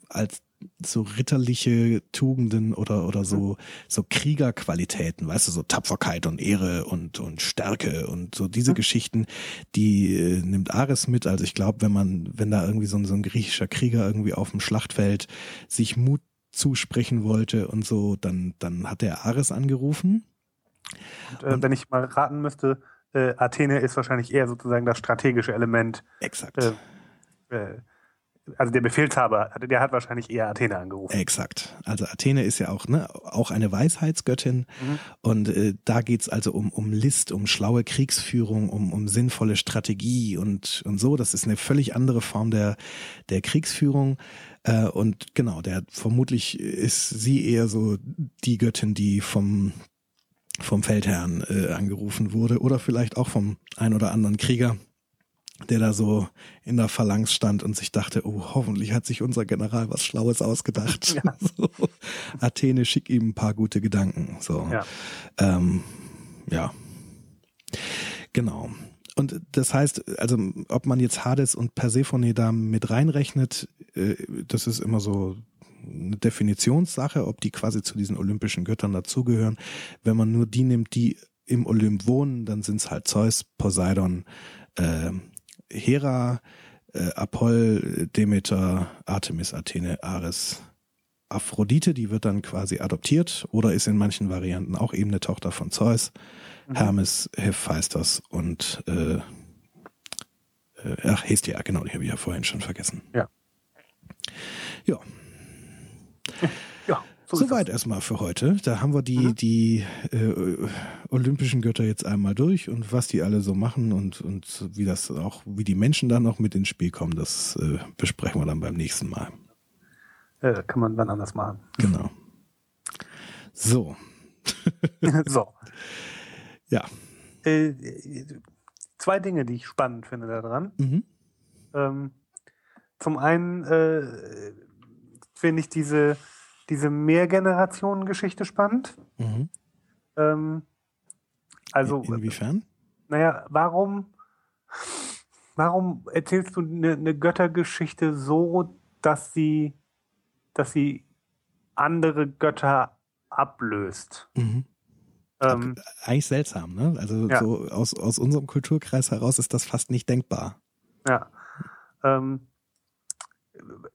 als so ritterliche Tugenden oder, oder so, so Kriegerqualitäten, weißt du, so Tapferkeit und Ehre und, und Stärke und so diese Mhm. Geschichten, die äh, nimmt Ares mit. Also ich glaube, wenn man, wenn da irgendwie so ein, so ein griechischer Krieger irgendwie auf dem Schlachtfeld sich Mut zusprechen wollte und so, dann, dann hat er Ares angerufen. Und, äh, Und- wenn ich mal raten müsste, äh, Athene ist wahrscheinlich eher sozusagen das strategische Element. Exakt. Äh, äh, also der Befehlshaber, der hat wahrscheinlich eher Athene angerufen. Exakt. Also Athene ist ja auch, ne, auch eine Weisheitsgöttin. Mhm. Und äh, da geht's also um, um List, um schlaue Kriegsführung, um, um sinnvolle Strategie und, und so. Das ist eine völlig andere Form der, der Kriegsführung. Äh, und genau, der vermutlich ist sie eher so die Göttin, die vom, vom Feldherrn äh, angerufen wurde oder vielleicht auch vom ein oder anderen Krieger, der da so in der Phalanx stand und sich dachte, oh, hoffentlich hat sich unser General was Schlaues ausgedacht. Ja. So, Athene, schick ihm ein paar gute Gedanken. So. Ja. Ähm, ja. Genau. Und das heißt, also ob man jetzt Hades und Persephone da mit reinrechnet, äh, das ist immer so eine Definitionssache, ob die quasi zu diesen olympischen Göttern dazugehören. Wenn man nur die nimmt, die im Olymp wohnen, dann sind es halt Zeus, Poseidon, äh, Hera, äh, Apoll, Demeter, Artemis, Athene, Ares, Aphrodite, die wird dann quasi adoptiert oder ist in manchen Varianten auch eben eine Tochter von Zeus, Mhm. Hermes, Hephaistos und äh, äh, ach, Hestia, genau, die habe ich ja vorhin schon vergessen. Ja. Ja, soweit erstmal für heute. Da haben wir die, Mhm. die äh, olympischen Götter jetzt einmal durch und was die alle so machen und, und wie das auch, wie die Menschen dann noch mit ins Spiel kommen, das äh, besprechen wir dann beim nächsten Mal. Äh, kann man dann anders machen. Genau. So, so. ja. Äh, zwei Dinge, die ich spannend finde daran. Mhm. Ähm, zum einen, äh, finde ich diese, diese Mehrgenerationen-Geschichte spannend. Mhm. Ähm, also, In, inwiefern? naja, warum, warum erzählst du eine, eine Göttergeschichte so, dass sie, dass sie andere Götter ablöst? Mhm. Ähm, Eigentlich seltsam, ne? Also Ja. so aus, aus unserem Kulturkreis heraus ist das fast nicht denkbar. Ja. Ähm,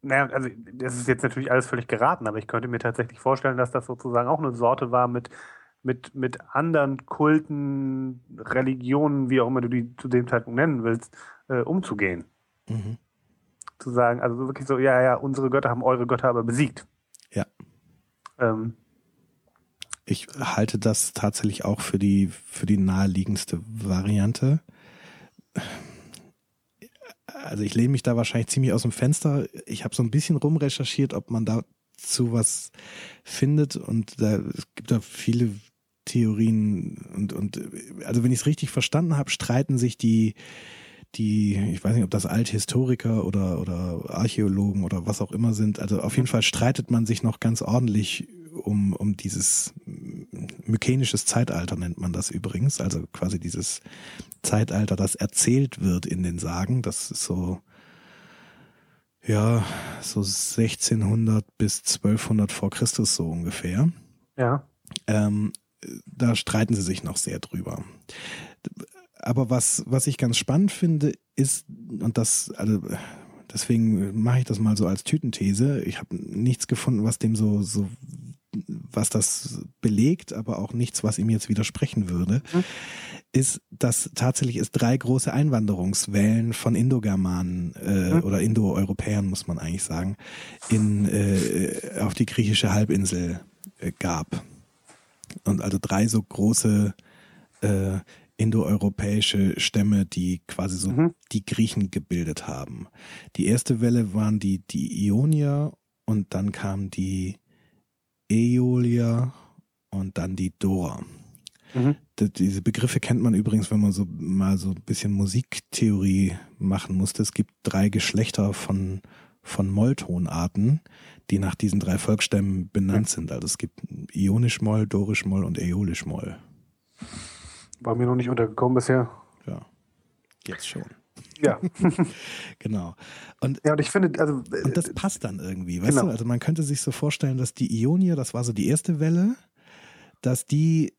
naja, also das ist jetzt natürlich alles völlig geraten, aber ich könnte mir tatsächlich vorstellen, dass das sozusagen auch eine Sorte war, mit, mit, mit anderen Kulten, Religionen, wie auch immer du die zu dem Zeitpunkt nennen willst, äh, umzugehen. Mhm. Zu sagen, also so wirklich so, ja, ja, unsere Götter haben eure Götter aber besiegt. Ja. Ähm, Ich halte das tatsächlich auch für die, für die naheliegendste Variante. Also ich lehne mich da wahrscheinlich ziemlich aus dem Fenster. Ich habe so ein bisschen rumrecherchiert, ob man dazu was findet und da es gibt da viele Theorien und und also wenn ich es richtig verstanden habe, streiten sich die die, ich weiß nicht, ob das Althistoriker oder, oder Archäologen oder was auch immer sind. Also auf jeden Fall streitet man sich noch ganz ordentlich um, um dieses mykenisches Zeitalter nennt man das übrigens. Also quasi dieses Zeitalter, das erzählt wird in den Sagen. Das ist so, ja, so 1600 bis 1200 vor Christus so ungefähr. ja. Ähm, da streiten sie sich noch sehr drüber. Aber was, was ich ganz spannend finde, ist, und das, also deswegen mache ich das mal so als Tütenthese. Ich habe nichts gefunden, was dem so, so, was das belegt, aber auch nichts, was ihm jetzt widersprechen würde, Mhm. ist, dass tatsächlich es drei große Einwanderungswellen von Indogermanen äh, Mhm. oder Indoeuropäern, muss man eigentlich sagen, in, äh, auf die griechische Halbinsel äh, gab. Und also drei so große äh, indoeuropäische Stämme, die quasi so Mhm. die Griechen gebildet haben. Die erste Welle waren die, die Ionier und dann kamen die Äolier und dann die Dorer. Mhm. Diese Begriffe kennt man übrigens, wenn man so mal so ein bisschen Musiktheorie machen musste. Es gibt drei Geschlechter von, von Molltonarten, die nach diesen drei Volksstämmen benannt sind. Also es gibt Ionisch-Moll, Dorisch-Moll und Äolisch-Moll. War mir noch nicht untergekommen bisher. Ja, jetzt schon. Ja. Genau. Und ja, und ich finde, also äh, Und das passt dann irgendwie, weißt Genau. du? Also man könnte sich so vorstellen, dass die Ionier, das war so die erste Welle, dass die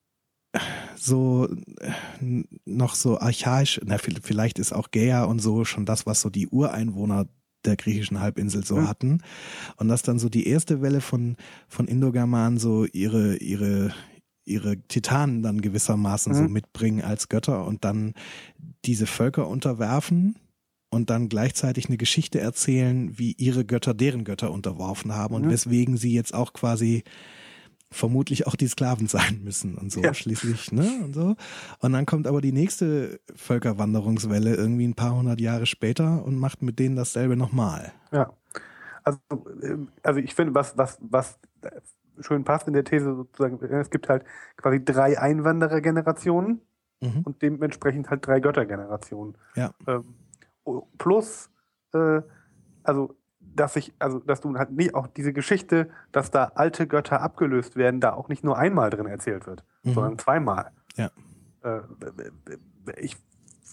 so äh, noch so archaisch, na, vi- vielleicht ist auch Gäa und so schon das, was so die Ureinwohner der griechischen Halbinsel so Mhm. hatten. Und dass dann so die erste Welle von, von Indogermanen so ihre, ihre, ihre Titanen dann gewissermaßen so Mhm. mitbringen als Götter und dann diese Völker unterwerfen und dann gleichzeitig eine Geschichte erzählen, wie ihre Götter deren Götter unterworfen haben und Mhm. weswegen sie jetzt auch quasi vermutlich auch die Sklaven sein müssen und so Ja. schließlich, ne? Und so. Und dann kommt aber die nächste Völkerwanderungswelle irgendwie ein paar hundert Jahre später und macht mit denen dasselbe nochmal. Ja. Also, ähm, also ich finde, was, was, was schön passt in der These sozusagen, es gibt halt quasi drei Einwanderergenerationen Mhm. und dementsprechend halt drei Göttergenerationen. Ja. Ähm, plus, äh, also, dass ich, also, dass du halt nie auch diese Geschichte, dass da alte Götter abgelöst werden, da auch nicht nur einmal drin erzählt wird, Mhm. sondern zweimal. Ja. Äh, ich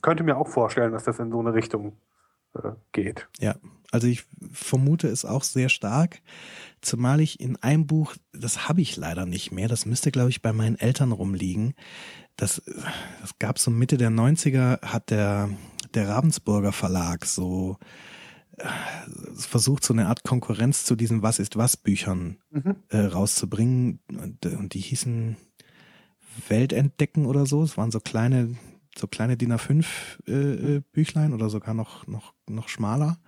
könnte mir auch vorstellen, dass das in so eine Richtung äh, geht. Ja, also ich vermute es auch sehr stark, zumal ich in einem Buch, das habe ich leider nicht mehr, das müsste, glaube ich, bei meinen Eltern rumliegen. Das, das gab so Mitte der 90er, hat der, der Ravensburger Verlag so äh, versucht, so eine Art Konkurrenz zu diesen Was ist was Büchern Mhm. äh, rauszubringen. Und, und die hießen Weltentdecken oder so. Es waren so kleine, so kleine DIN A5 äh, äh, Büchlein oder sogar noch, noch, noch schmaler.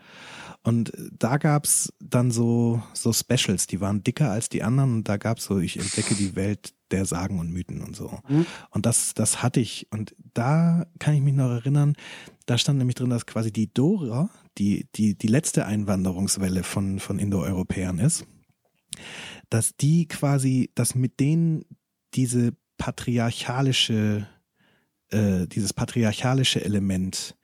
Und da gab's dann so, so Specials, die waren dicker als die anderen und da gab's so, ich entdecke die Welt der Sagen und Mythen und so. Mhm. Und das, das hatte ich. Und da kann ich mich noch erinnern, da stand nämlich drin, dass quasi die Dora, die, die, die letzte Einwanderungswelle von, von Indoeuropäern ist, dass die quasi, dass mit denen diese patriarchalische, äh, dieses patriarchalische Element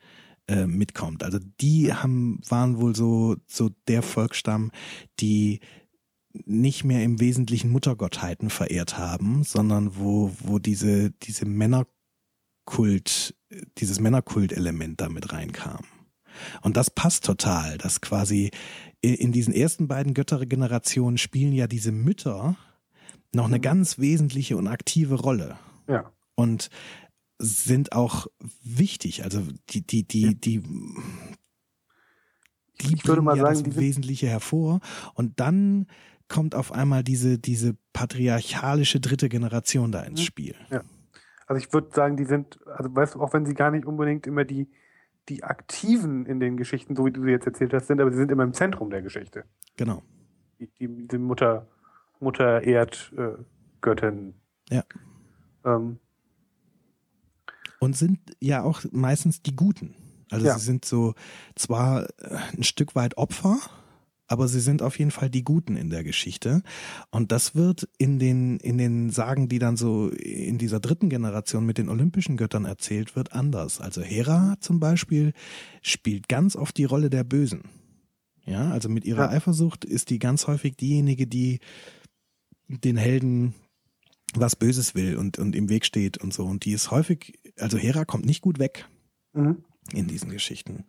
äh, mitkommt. Also die haben, waren wohl so, so der Volksstamm, die nicht mehr im Wesentlichen Muttergottheiten verehrt haben, sondern wo, wo diese, diese Männerkult, dieses Männerkult-Element damit reinkam. Und das passt total, dass quasi in diesen ersten beiden Göttergenerationen spielen ja diese Mütter noch eine mhm. ganz wesentliche und aktive Rolle. Ja. Und sind auch wichtig. Also die, die, die, ja. die, die ich würde mal ja sagen, das Wesentliche hervor. Und dann kommt auf einmal diese, diese patriarchalische dritte Generation da ins mhm. Spiel. Ja. Also ich würde sagen, die sind, also weißt du, auch wenn sie gar nicht unbedingt immer die, die Aktiven in den Geschichten, so wie du sie jetzt erzählt hast, sind, aber sie sind immer im Zentrum der Geschichte. Genau. Die, die, die Mutter, Mutter Erd, äh. Ja. Ähm, Und sind ja auch meistens die Guten. Also ja. sie sind so zwar äh, ein Stück weit Opfer, aber sie sind auf jeden Fall die Guten in der Geschichte. Und das wird in den, in den Sagen, die dann so in dieser dritten Generation mit den olympischen Göttern erzählt wird, anders. Also Hera zum Beispiel spielt ganz oft die Rolle der Bösen. Ja, also mit ihrer ja. Eifersucht ist die ganz häufig diejenige, die den Helden was Böses will und, und im Weg steht und so. Und die ist häufig, also Hera kommt nicht gut weg mhm. in diesen Geschichten.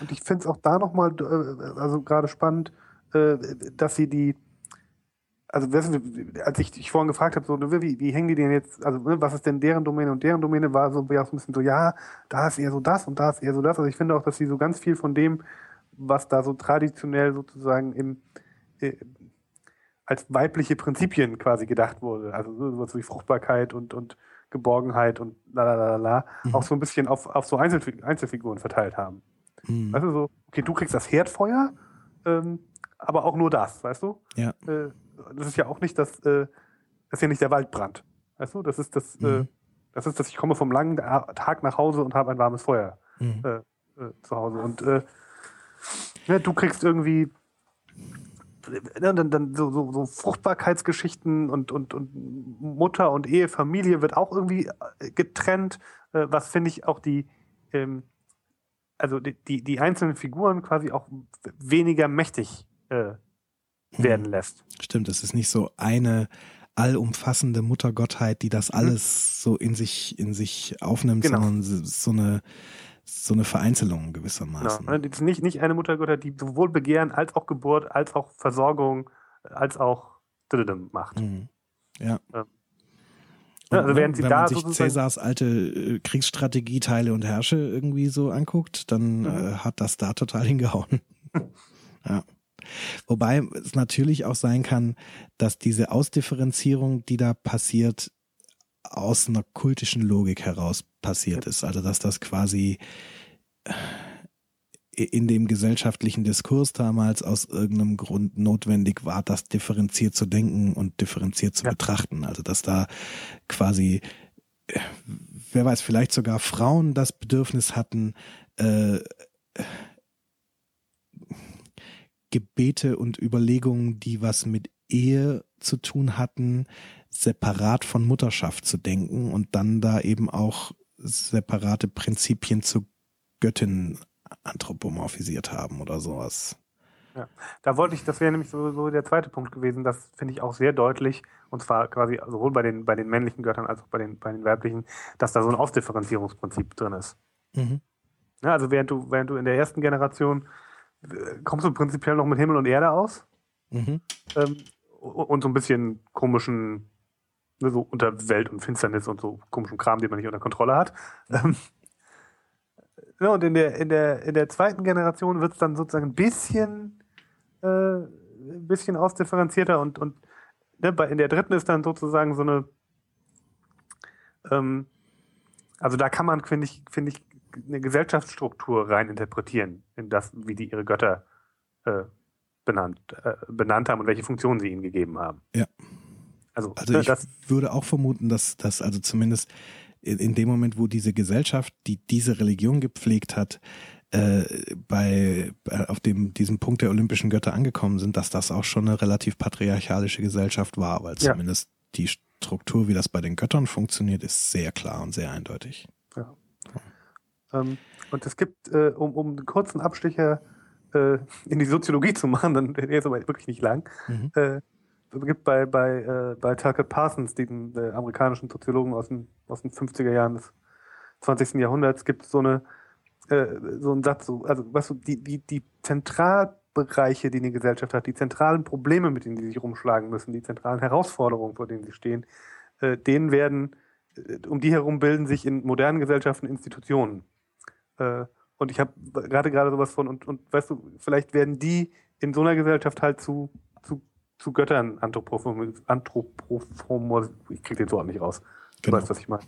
Und ich finde es auch da nochmal, äh, also gerade spannend, äh, dass sie die, also als ich dich vorhin gefragt habe, so, ne, wie, wie hängen die denn jetzt, also ne, was ist denn deren Domäne und deren Domäne, war so ja, so ein bisschen so, ja, da ist eher so das und da ist eher so das. Also ich finde auch, dass sie so ganz viel von dem, was da so traditionell sozusagen im, äh, als weibliche Prinzipien quasi gedacht wurde. Also sowas wie Fruchtbarkeit und, und Geborgenheit und la la la la, mhm. auch so ein bisschen auf, auf so Einzelfiguren verteilt haben. Mhm. Weißt du, so, okay, du kriegst das Herdfeuer, ähm, aber auch nur das, weißt du? Ja. Äh, das ist ja auch nicht das, äh, das ist ja nicht der Waldbrand. Weißt du? Das ist das, äh, mhm. äh, das ist das, ich komme vom langen Tag nach Hause und habe ein warmes Feuer mhm. äh, äh zu Hause. Und ja, du kriegst irgendwie ne, dann, dann so, so, so Fruchtbarkeitsgeschichten und, und, und Mutter und Ehe, Familie wird auch irgendwie getrennt, was finde ich auch die, ähm, also die, die, die einzelnen Figuren quasi auch weniger mächtig äh, werden hm. lässt. Stimmt, es ist nicht so eine allumfassende Muttergottheit, die das mhm. alles so in sich, in sich aufnimmt, genau. sondern so eine, so eine Vereinzelung gewissermaßen. Genau. Es ist nicht, nicht eine Muttergottheit, die sowohl Begehren als auch Geburt, als auch Versorgung, als auch macht. Mhm. Ja. Ähm, also während sie wenn da man sich Cäsars alte äh, Kriegsstrategieteile und Herrsche irgendwie so anguckt, dann mhm. äh, hat das da total hingehauen. ja. Wobei es natürlich auch sein kann, dass diese Ausdifferenzierung, die da passiert, aus einer kultischen Logik heraus passiert ist. Also dass das quasi in dem gesellschaftlichen Diskurs damals aus irgendeinem Grund notwendig war, das differenziert zu denken und differenziert zu ja. betrachten. Also dass da quasi, wer weiß, vielleicht sogar Frauen das Bedürfnis hatten, äh, Gebete und Überlegungen, die was mit Ehe zu tun hatten, separat von Mutterschaft zu denken und dann da eben auch separate Prinzipien zu Göttinnen anthropomorphisiert haben oder sowas. Ja, da wollte ich, das wäre nämlich so, der zweite Punkt gewesen, das finde ich auch sehr deutlich, und zwar quasi sowohl bei den, bei den männlichen Göttern als auch bei den, bei den weiblichen, dass da so ein Ausdifferenzierungsprinzip drin ist. Mhm. Ja, also während du, während du in der ersten Generation äh, kommst du prinzipiell noch mit Himmel und Erde aus mhm. ähm, und so ein bisschen komischen, ne, so unter Welt und Finsternis und so komischen Kram, den man nicht unter Kontrolle hat. Ähm, ja, und in der, in der, in der zweiten Generation wird es dann sozusagen ein bisschen, äh, ein bisschen ausdifferenzierter und, und ne, bei, in der dritten ist dann sozusagen so eine, ähm, also da kann man, finde ich, finde ich, eine Gesellschaftsstruktur rein interpretieren, in das, wie die ihre Götter äh, benannt, äh, benannt haben und welche Funktionen sie ihnen gegeben haben. Ja. Also, also ich würde auch vermuten, dass, dass also zumindest in dem Moment, wo diese Gesellschaft, die diese Religion gepflegt hat, äh, bei, äh, auf dem, diesem Punkt der olympischen Götter angekommen sind, dass das auch schon eine relativ patriarchalische Gesellschaft war, weil ja. zumindest die Struktur, wie das bei den Göttern funktioniert, ist sehr klar und sehr eindeutig. Ja. Ähm, und es gibt, äh, um, um einen kurzen Abstecher äh, in die Soziologie zu machen, dann es aber wirklich nicht lang. Mhm. Gibt bei, bei, äh, bei Tucker Parsons, diesem äh, amerikanischen Soziologen aus den, aus den 50er Jahren des 20. Jahrhunderts, gibt es so eine äh, so einen Satz, so, also weißt du, die, die, die Zentralbereiche, die eine Gesellschaft hat, die zentralen Probleme, mit denen sie sich rumschlagen müssen, die zentralen Herausforderungen, vor denen sie stehen, äh, denen werden, äh, um die herum bilden sich in modernen Gesellschaften Institutionen. Äh, und ich habe gerade gerade sowas von, und, und weißt du, vielleicht werden die in so einer Gesellschaft halt zu, zu, Göttern Anthropomorph, ich krieg den Wort nicht raus. Du genau. weißt, was ich meine.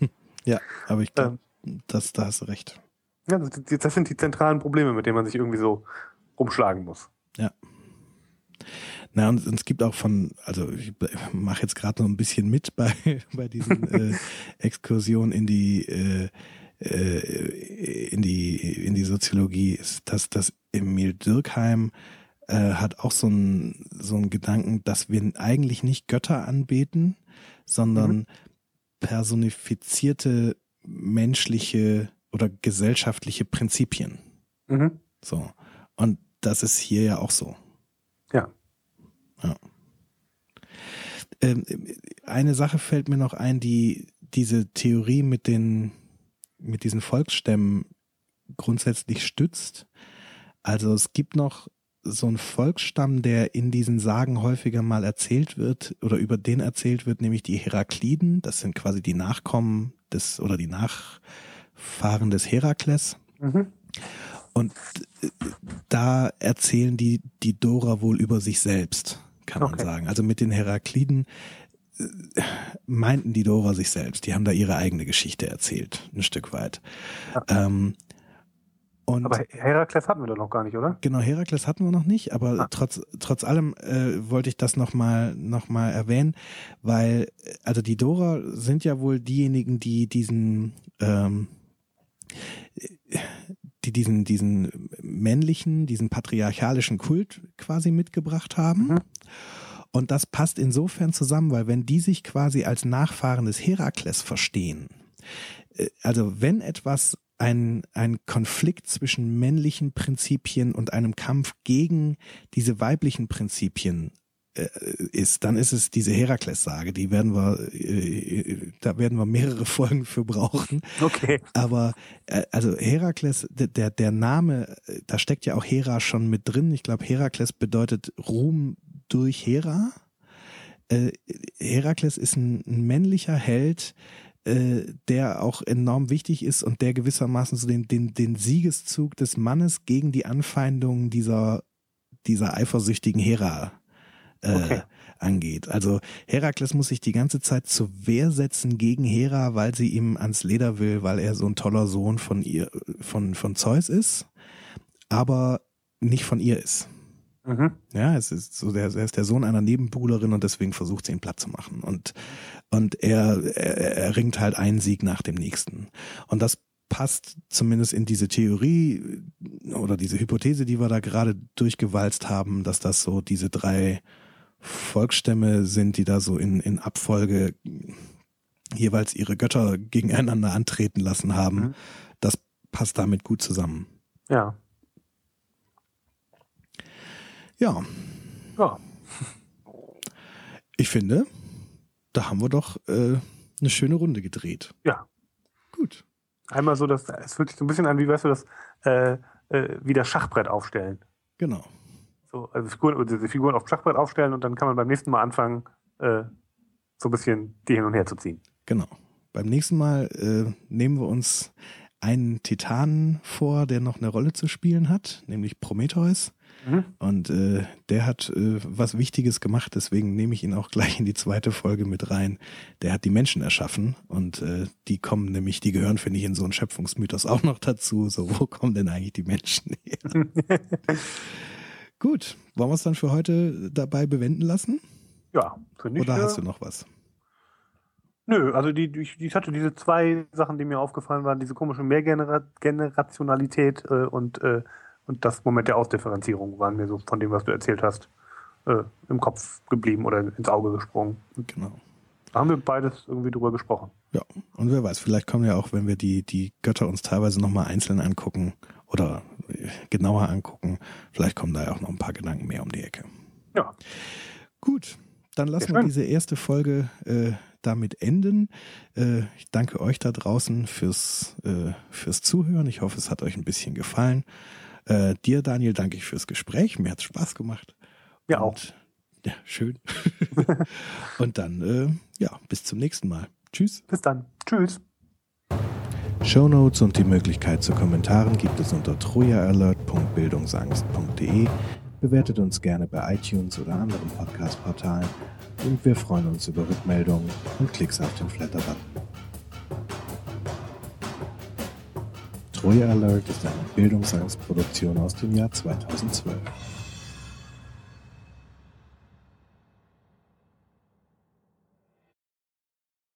Ja, aber ich glaube, ähm, das, da hast du recht. Ja, das sind die zentralen Probleme, mit denen man sich irgendwie so rumschlagen muss. Ja. Na, und, es gibt auch von, also ich mache jetzt gerade noch ein bisschen mit bei, bei diesen äh, Exkursionen in die, äh, äh, in die, in die Soziologie, ist, dass das Emil Dirkheim äh, hat auch so einen so einen Gedanken, dass wir eigentlich nicht Götter anbeten, sondern mhm. personifizierte menschliche oder gesellschaftliche Prinzipien. Mhm. So. Und das ist hier ja auch so. Ja. Ja. Ähm, eine Sache fällt mir noch ein, die diese Theorie mit den, mit diesen Volksstämmen grundsätzlich stützt. Also es gibt noch so einen Volksstamm, der in diesen Sagen häufiger mal erzählt wird oder über den erzählt wird, nämlich die Herakliden. Das sind quasi die Nachkommen des oder die Nach Fahren des Herakles. Mhm. Und äh, da erzählen die, die Dora wohl über sich selbst, kann okay. man sagen. Also mit den Herakliden äh, meinten die Dora sich selbst. Die haben da ihre eigene Geschichte erzählt, ein Stück weit. Ja. Ähm, und aber Herakles hatten wir doch noch gar nicht, oder? Genau, Herakles hatten wir noch nicht, aber ah. trotz, trotz allem äh, wollte ich das nochmal noch mal erwähnen, weil, also die Dora sind ja wohl diejenigen, die diesen ähm, die diesen, diesen männlichen, diesen patriarchalischen Kult quasi mitgebracht haben. Mhm. Und das passt insofern zusammen, weil wenn die sich quasi als Nachfahren des Herakles verstehen, äh, also wenn etwas ein, ein Konflikt zwischen männlichen Prinzipien und einem Kampf gegen diese weiblichen Prinzipien äh, ist, dann ist es diese Herakles-Sage. Die werden wir, äh, da werden wir mehrere Folgen für brauchen. Okay. Aber äh, also Herakles, der der Name, da steckt ja auch Hera schon mit drin. Ich glaube, Herakles bedeutet Ruhm durch Hera. Herakles ist ein, ein männlicher Held, der auch enorm wichtig ist und der gewissermaßen so den, den, den Siegeszug des Mannes gegen die Anfeindungen dieser, dieser eifersüchtigen Hera äh, okay. angeht. Also Herakles muss sich die ganze Zeit zur Wehr setzen gegen Hera, weil sie ihm ans Leder will, weil er so ein toller Sohn von ihr, von, von Zeus ist, aber nicht von ihr ist. Mhm. Ja, es ist so, der, er ist der Sohn einer Nebenbuhlerin und deswegen versucht sie ihn platt zu machen. Und, und er, er, er ringt halt einen Sieg nach dem nächsten. Und das passt zumindest in diese Theorie oder diese Hypothese, die wir da gerade durchgewalzt haben, dass das so diese drei Volksstämme sind, die da so in, in Abfolge jeweils ihre Götter gegeneinander antreten lassen haben. Mhm. Das passt damit gut zusammen. Ja. Ja. Ja. Ich finde, da haben wir doch äh, eine schöne Runde gedreht. Ja. Gut. Einmal so, dass es fühlt sich so ein bisschen an, wie weißt du, das äh, äh, wie das Schachbrett aufstellen. Genau. So, also Figuren, diese Figuren auf Schachbrett aufstellen und dann kann man beim nächsten Mal anfangen, äh, so ein bisschen die hin und her zu ziehen. Genau. Beim nächsten Mal äh, nehmen wir uns einen Titanen vor, der noch eine Rolle zu spielen hat, nämlich Prometheus. Mhm. Und äh, der hat äh, was Wichtiges gemacht, deswegen nehme ich ihn auch gleich in die zweite Folge mit rein. Der hat die Menschen erschaffen und äh, die kommen nämlich, die gehören, finde ich, in so einen Schöpfungsmythos auch noch dazu. So, wo kommen denn eigentlich die Menschen her? Gut, wollen wir es dann für heute dabei bewenden lassen? Ja, finde ich. Oder hast du noch was? Nö, also die, ich, ich hatte diese zwei Sachen, die mir aufgefallen waren, diese komische Mehrgenerationalität äh, und, äh, und das Moment der Ausdifferenzierung waren mir so von dem, was du erzählt hast, äh, im Kopf geblieben oder ins Auge gesprungen. Genau. Da haben wir beides irgendwie drüber gesprochen. Ja, und wer weiß, vielleicht kommen ja auch, wenn wir die, die Götter uns teilweise nochmal einzeln angucken oder genauer angucken. Vielleicht kommen da ja auch noch ein paar Gedanken mehr um die Ecke. Ja. Gut, dann lassen wir diese erste Folge äh, damit enden. Äh, ich danke euch da draußen fürs, äh, fürs Zuhören. Ich hoffe, es hat euch ein bisschen gefallen. Äh, dir, Daniel, danke ich fürs Gespräch. Mir hat es Spaß gemacht. Ja, auch. Ja, schön. Und dann, äh, ja, bis zum nächsten Mal. Tschüss. Bis dann. Tschüss. Shownotes und die Möglichkeit zu Kommentaren gibt es unter trojaalert.bildungsangst.de. Bewertet uns gerne bei iTunes oder anderen Podcast-Portalen und wir freuen uns über Rückmeldungen und Klicks auf den Flatter-Button. Troja Alert ist eine Bildungsangstproduktion aus dem Jahr 2012.